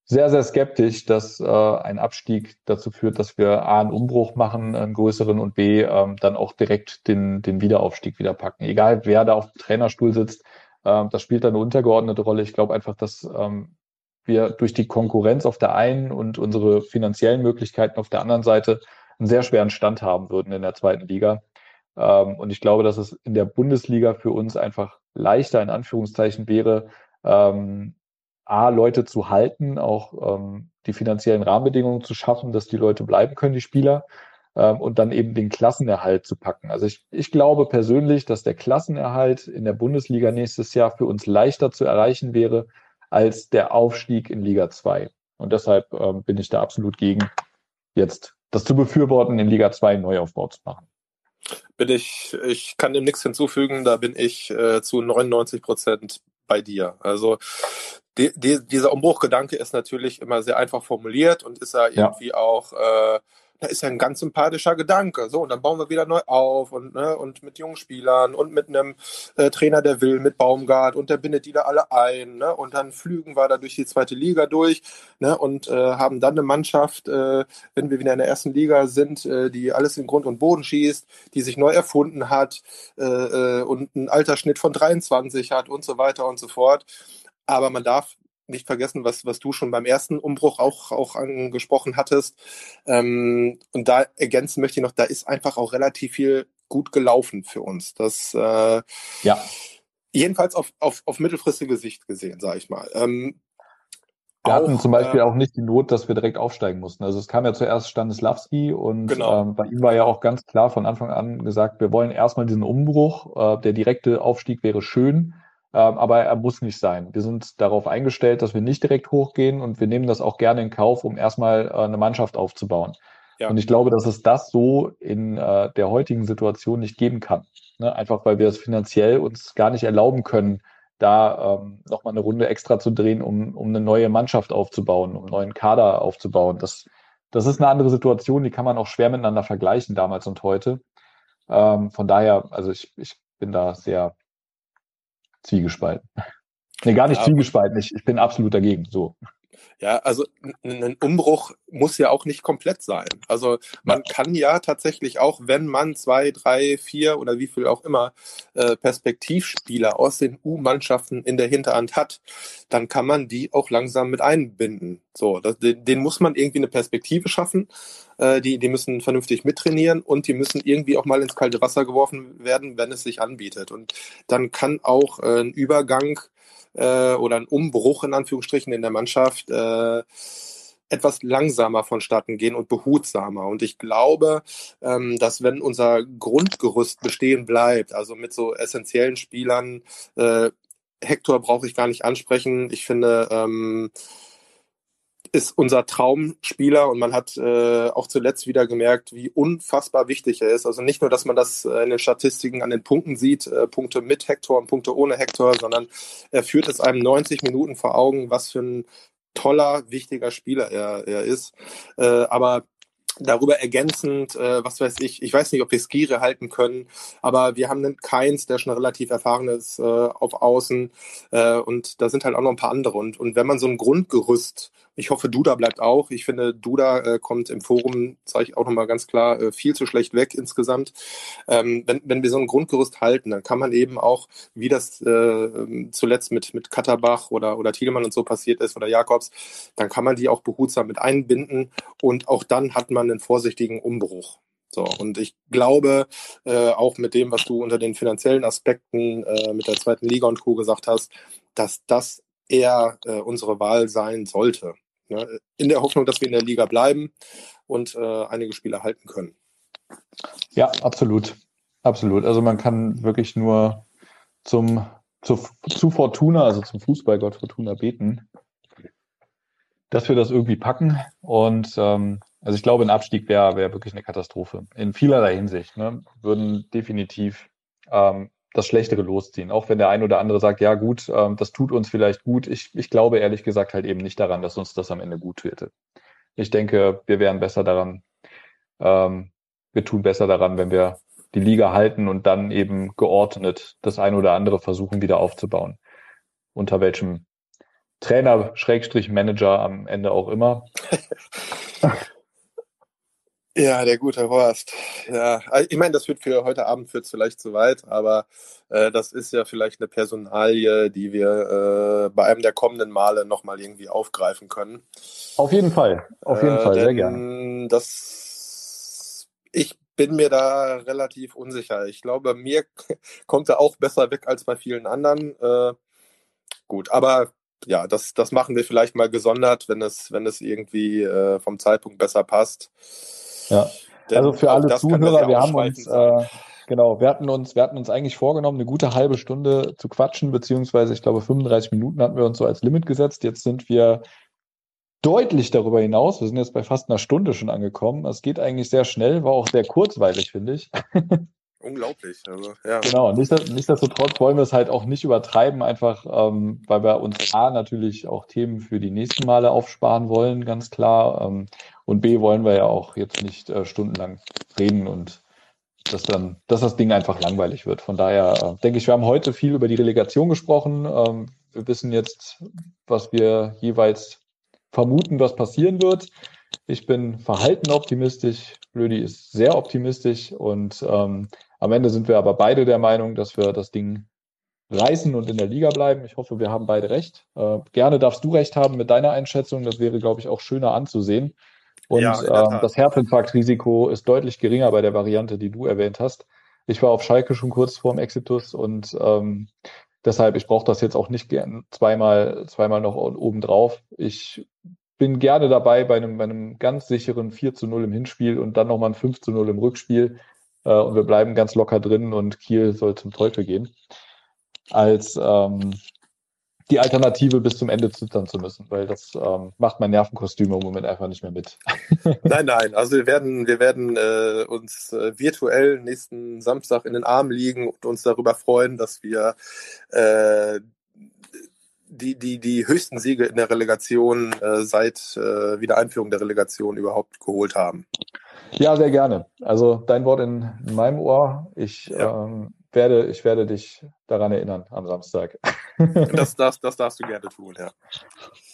Speaker 1: sehr, sehr skeptisch, dass äh, ein Abstieg dazu führt, dass wir A, einen Umbruch machen, einen größeren und B, ähm, dann auch direkt den, den Wiederaufstieg wieder packen. Egal, wer da auf dem Trainerstuhl sitzt, äh, das spielt da eine untergeordnete Rolle. Ich glaube einfach, dass ähm, wir durch die Konkurrenz auf der einen und unsere finanziellen Möglichkeiten auf der anderen Seite einen sehr schweren Stand haben würden in der zweiten Liga. Ähm, und ich glaube, dass es in der Bundesliga für uns einfach leichter in Anführungszeichen wäre, ähm, A, Leute zu halten, auch ähm, die finanziellen Rahmenbedingungen zu schaffen, dass die Leute bleiben können, die Spieler, und dann eben den Klassenerhalt zu packen. Also ich, ich glaube persönlich, dass der Klassenerhalt in der Bundesliga nächstes Jahr für uns leichter zu erreichen wäre als der Aufstieg in Liga 2. Und deshalb bin ich da absolut gegen, jetzt das zu befürworten, in Liga 2 einen Neuaufbau zu machen.
Speaker 2: Bin ich, ich kann dem nichts hinzufügen, da bin ich äh, zu 99 Prozent bei dir. Also die, die, dieser Umbruchgedanke ist natürlich immer sehr einfach formuliert und ist ja irgendwie ja. auch äh, da ist ja ein ganz sympathischer Gedanke. So, und dann bauen wir wieder neu auf und, ne, und mit jungen Spielern und mit einem äh, Trainer, der will, mit Baumgart und der bindet die da alle ein, ne? Und dann flügen wir da durch die zweite Liga durch, ne? Und äh, haben dann eine Mannschaft, äh, wenn wir wieder in der ersten Liga sind, äh, die alles in Grund und Boden schießt, die sich neu erfunden hat äh, äh, und einen Altersschnitt von 23 hat und so weiter und so fort. Aber man darf nicht vergessen, was, was du schon beim ersten Umbruch auch, auch angesprochen hattest. Ähm, und da ergänzen möchte ich noch, da ist einfach auch relativ viel gut gelaufen für uns. Das äh, ja. jedenfalls auf, auf, auf mittelfristige Sicht gesehen, sage ich mal. Ähm,
Speaker 1: wir hatten zum Beispiel äh, auch nicht die Not, dass wir direkt aufsteigen mussten. Also es kam ja zuerst Stanislawski und genau. ähm, bei ihm war ja auch ganz klar von Anfang an gesagt, wir wollen erstmal diesen Umbruch. Äh, der direkte Aufstieg wäre schön, aber er muss nicht sein. Wir sind darauf eingestellt, dass wir nicht direkt hochgehen und wir nehmen das auch gerne in Kauf, um erstmal äh, eine Mannschaft aufzubauen. Ja. Und ich glaube, dass es das so in äh, der heutigen Situation nicht geben kann. Ne? Einfach weil wir es finanziell uns gar nicht erlauben können, da ähm, nochmal eine Runde extra zu drehen, um, um eine neue Mannschaft aufzubauen, um einen neuen Kader aufzubauen. Das, das ist eine andere Situation, die kann man auch schwer miteinander vergleichen, damals und heute. Ähm, von daher, also ich, ich bin da sehr zwiegespalten. Nee, gar nicht ja, zwiegespalten. Ich, ich bin absolut dagegen. So.
Speaker 2: Ja, also ein Umbruch muss ja auch nicht komplett sein. Also man kann ja tatsächlich auch, wenn man zwei, drei, vier oder wie viel auch immer äh, Perspektivspieler aus den U-Mannschaften in der Hinterhand hat, dann kann man die auch langsam mit einbinden. So, das, den, den muss man irgendwie eine Perspektive schaffen. Äh, die, die müssen vernünftig mittrainieren und die müssen irgendwie auch mal ins kalte Wasser geworfen werden, wenn es sich anbietet. Und dann kann auch äh, ein Übergang äh, oder ein Umbruch in Anführungsstrichen in der Mannschaft äh, etwas langsamer vonstatten gehen und behutsamer. Und ich glaube, ähm, dass wenn unser Grundgerüst bestehen bleibt, also mit so essentiellen Spielern, äh, Hector brauche ich gar nicht ansprechen. Ich finde, ähm, ist unser Traumspieler und man hat äh, auch zuletzt wieder gemerkt, wie unfassbar wichtig er ist. Also nicht nur, dass man das äh, in den Statistiken an den Punkten sieht, äh, Punkte mit Hector und Punkte ohne Hector, sondern er führt es einem 90 Minuten vor Augen, was für ein toller, wichtiger Spieler er, er ist. Äh, aber darüber ergänzend, äh, was weiß ich, ich weiß nicht, ob wir Skire halten können, aber wir haben einen Keins, der schon relativ erfahren ist äh, auf Außen äh, und da sind halt auch noch ein paar andere und, und wenn man so ein Grundgerüst ich hoffe, Duda bleibt auch. Ich finde, Duda äh, kommt im Forum, sage ich auch nochmal ganz klar, äh, viel zu schlecht weg insgesamt. Ähm, wenn, wenn wir so ein Grundgerüst halten, dann kann man eben auch, wie das äh, zuletzt mit, mit Katterbach oder, oder Thielemann und so passiert ist oder Jakobs, dann kann man die auch behutsam mit einbinden und auch dann hat man einen vorsichtigen Umbruch. So, und ich glaube, äh, auch mit dem, was du unter den finanziellen Aspekten äh, mit der zweiten Liga und Co. gesagt hast, dass das eher äh, unsere Wahl sein sollte. Ne? In der Hoffnung, dass wir in der Liga bleiben und äh, einige Spiele halten können.
Speaker 1: Ja, absolut. Absolut. Also man kann wirklich nur zum, zu, zu Fortuna, also zum Fußballgott Fortuna beten, dass wir das irgendwie packen. Und ähm, also ich glaube, ein Abstieg wäre wär wirklich eine Katastrophe. In vielerlei Hinsicht. Ne? Würden definitiv ähm, das Schlechtere losziehen. Auch wenn der ein oder andere sagt, ja gut, ähm, das tut uns vielleicht gut. Ich, ich glaube ehrlich gesagt halt eben nicht daran, dass uns das am Ende gut täte. Ich denke, wir wären besser daran, ähm, wir tun besser daran, wenn wir die Liga halten und dann eben geordnet das ein oder andere versuchen wieder aufzubauen. Unter welchem Trainer, Schrägstrich Manager am Ende auch immer.
Speaker 2: Ja, der gute Horst. Ja, also ich meine, das führt für heute Abend führt vielleicht zu weit, aber äh, das ist ja vielleicht eine Personalie, die wir äh, bei einem der kommenden Male nochmal irgendwie aufgreifen können.
Speaker 1: Auf jeden Fall, auf jeden äh, Fall, sehr gerne.
Speaker 2: Das, ich bin mir da relativ unsicher. Ich glaube, mir kommt er auch besser weg als bei vielen anderen. Äh, gut, aber ja, das, das machen wir vielleicht mal gesondert, wenn es, wenn es irgendwie äh, vom Zeitpunkt besser passt.
Speaker 1: Ja. Also für alle Zuhörer, wir haben uns, äh, genau, wir hatten uns, wir hatten uns eigentlich vorgenommen, eine gute halbe Stunde zu quatschen, beziehungsweise ich glaube 35 Minuten hatten wir uns so als Limit gesetzt. Jetzt sind wir deutlich darüber hinaus. Wir sind jetzt bei fast einer Stunde schon angekommen. Es geht eigentlich sehr schnell, war auch sehr kurzweilig, finde ich.
Speaker 2: Unglaublich. Also, ja.
Speaker 1: Genau, nichtsdestotrotz wollen wir es halt auch nicht übertreiben, einfach ähm, weil wir uns A natürlich auch Themen für die nächsten Male aufsparen wollen, ganz klar. Ähm, und B wollen wir ja auch jetzt nicht äh, stundenlang reden und dass dann, dass das Ding einfach langweilig wird. Von daher äh, denke ich, wir haben heute viel über die Relegation gesprochen. Ähm, wir wissen jetzt, was wir jeweils vermuten, was passieren wird. Ich bin verhalten optimistisch, Blödi ist sehr optimistisch und ähm, am Ende sind wir aber beide der Meinung, dass wir das Ding reißen und in der Liga bleiben. Ich hoffe, wir haben beide recht. Äh, gerne darfst du recht haben mit deiner Einschätzung. Das wäre, glaube ich, auch schöner anzusehen. Und ja, äh, das Herzinfarktrisiko ist deutlich geringer bei der Variante, die du erwähnt hast. Ich war auf Schalke schon kurz vorm Exitus und ähm, deshalb, ich brauche das jetzt auch nicht gern zweimal, zweimal noch oben drauf. Ich bin gerne dabei bei einem, bei einem ganz sicheren 4 zu 0 im Hinspiel und dann nochmal ein 5 zu 0 im Rückspiel. Äh, und wir bleiben ganz locker drin und Kiel soll zum Teufel gehen. Als ähm, die Alternative bis zum Ende zittern zu müssen, weil das ähm, macht mein Nervenkostüm im Moment einfach nicht mehr mit.
Speaker 2: nein, nein, also wir werden, wir werden äh, uns äh, virtuell nächsten Samstag in den Arm liegen und uns darüber freuen, dass wir äh, die, die, die höchsten Siege in der Relegation äh, seit äh, Wiedereinführung der Relegation überhaupt geholt haben.
Speaker 1: Ja, sehr gerne. Also dein Wort in, in meinem Ohr. Ich ja. ähm, werde, ich werde dich daran erinnern am Samstag.
Speaker 2: Das, das, das darfst du gerne tun, ja.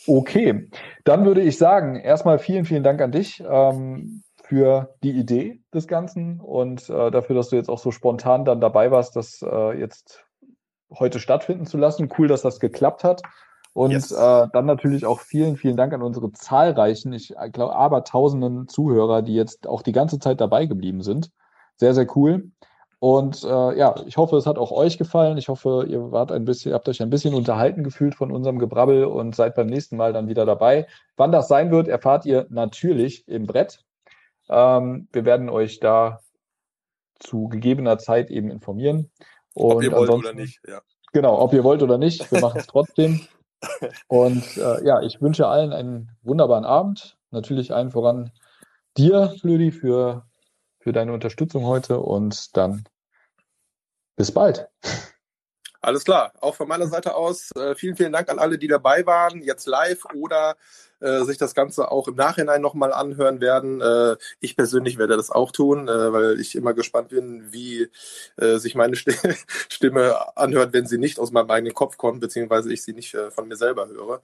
Speaker 1: Okay, dann würde ich sagen, erstmal vielen, vielen Dank an dich ähm, für die Idee des Ganzen und äh, dafür, dass du jetzt auch so spontan dann dabei warst, das äh, jetzt heute stattfinden zu lassen. Cool, dass das geklappt hat. Und yes. äh, dann natürlich auch vielen, vielen Dank an unsere zahlreichen, ich glaube, aber tausenden Zuhörer, die jetzt auch die ganze Zeit dabei geblieben sind. Sehr, sehr cool. Und äh, ja, ich hoffe, es hat auch euch gefallen. Ich hoffe, ihr wart ein bisschen, habt euch ein bisschen unterhalten gefühlt von unserem Gebrabbel und seid beim nächsten Mal dann wieder dabei. Wann das sein wird, erfahrt ihr natürlich im Brett. Ähm, wir werden euch da zu gegebener Zeit eben informieren.
Speaker 2: Und ob ihr wollt oder nicht, ja.
Speaker 1: Genau, ob ihr wollt oder nicht, wir machen es trotzdem. Und äh, ja, ich wünsche allen einen wunderbaren Abend. Natürlich allen voran dir, Flödi, für, für deine Unterstützung heute und dann bis bald.
Speaker 2: Alles klar, auch von meiner Seite aus. Äh, vielen, vielen Dank an alle, die dabei waren, jetzt live oder äh, sich das Ganze auch im Nachhinein nochmal anhören werden. Äh, ich persönlich werde das auch tun, äh, weil ich immer gespannt bin, wie äh, sich meine Stimme anhört, wenn sie nicht aus meinem eigenen Kopf kommt, beziehungsweise ich sie nicht äh, von mir selber höre.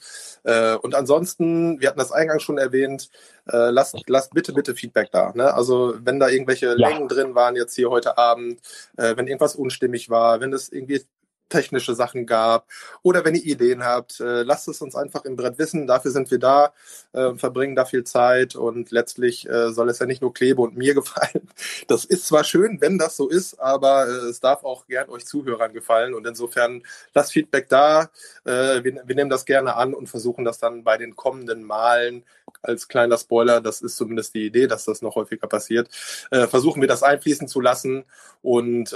Speaker 2: Und ansonsten, wir hatten das eingangs schon erwähnt, äh, lasst, lasst bitte, bitte Feedback da. Ne? Also wenn da irgendwelche ja. Längen drin waren jetzt hier heute Abend, wenn irgendwas unstimmig war, wenn es irgendwie technische Sachen gab oder wenn ihr Ideen habt, äh, lasst es uns einfach im Brett wissen. Dafür sind wir da, äh, verbringen da viel Zeit und letztlich äh, soll es ja nicht nur Klebe und mir gefallen. Das ist zwar schön, wenn das so ist, aber äh, es darf auch gern euch Zuhörern gefallen und insofern lasst Feedback da. Äh, wir, wir nehmen das gerne an und versuchen das dann bei den kommenden Malen als kleiner Spoiler, das ist zumindest die Idee, dass das noch häufiger passiert, äh, versuchen wir das einfließen zu lassen und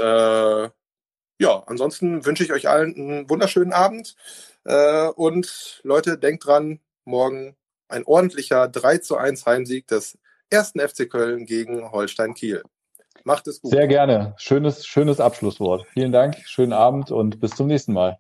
Speaker 2: ja, ansonsten wünsche ich euch allen einen wunderschönen Abend. Äh, und Leute, denkt dran, morgen ein ordentlicher 3 zu 1 Heimsieg des ersten FC Köln gegen Holstein Kiel. Macht es gut.
Speaker 1: Sehr gerne. Schönes, schönes Abschlusswort. Vielen Dank, schönen Abend und bis zum nächsten Mal.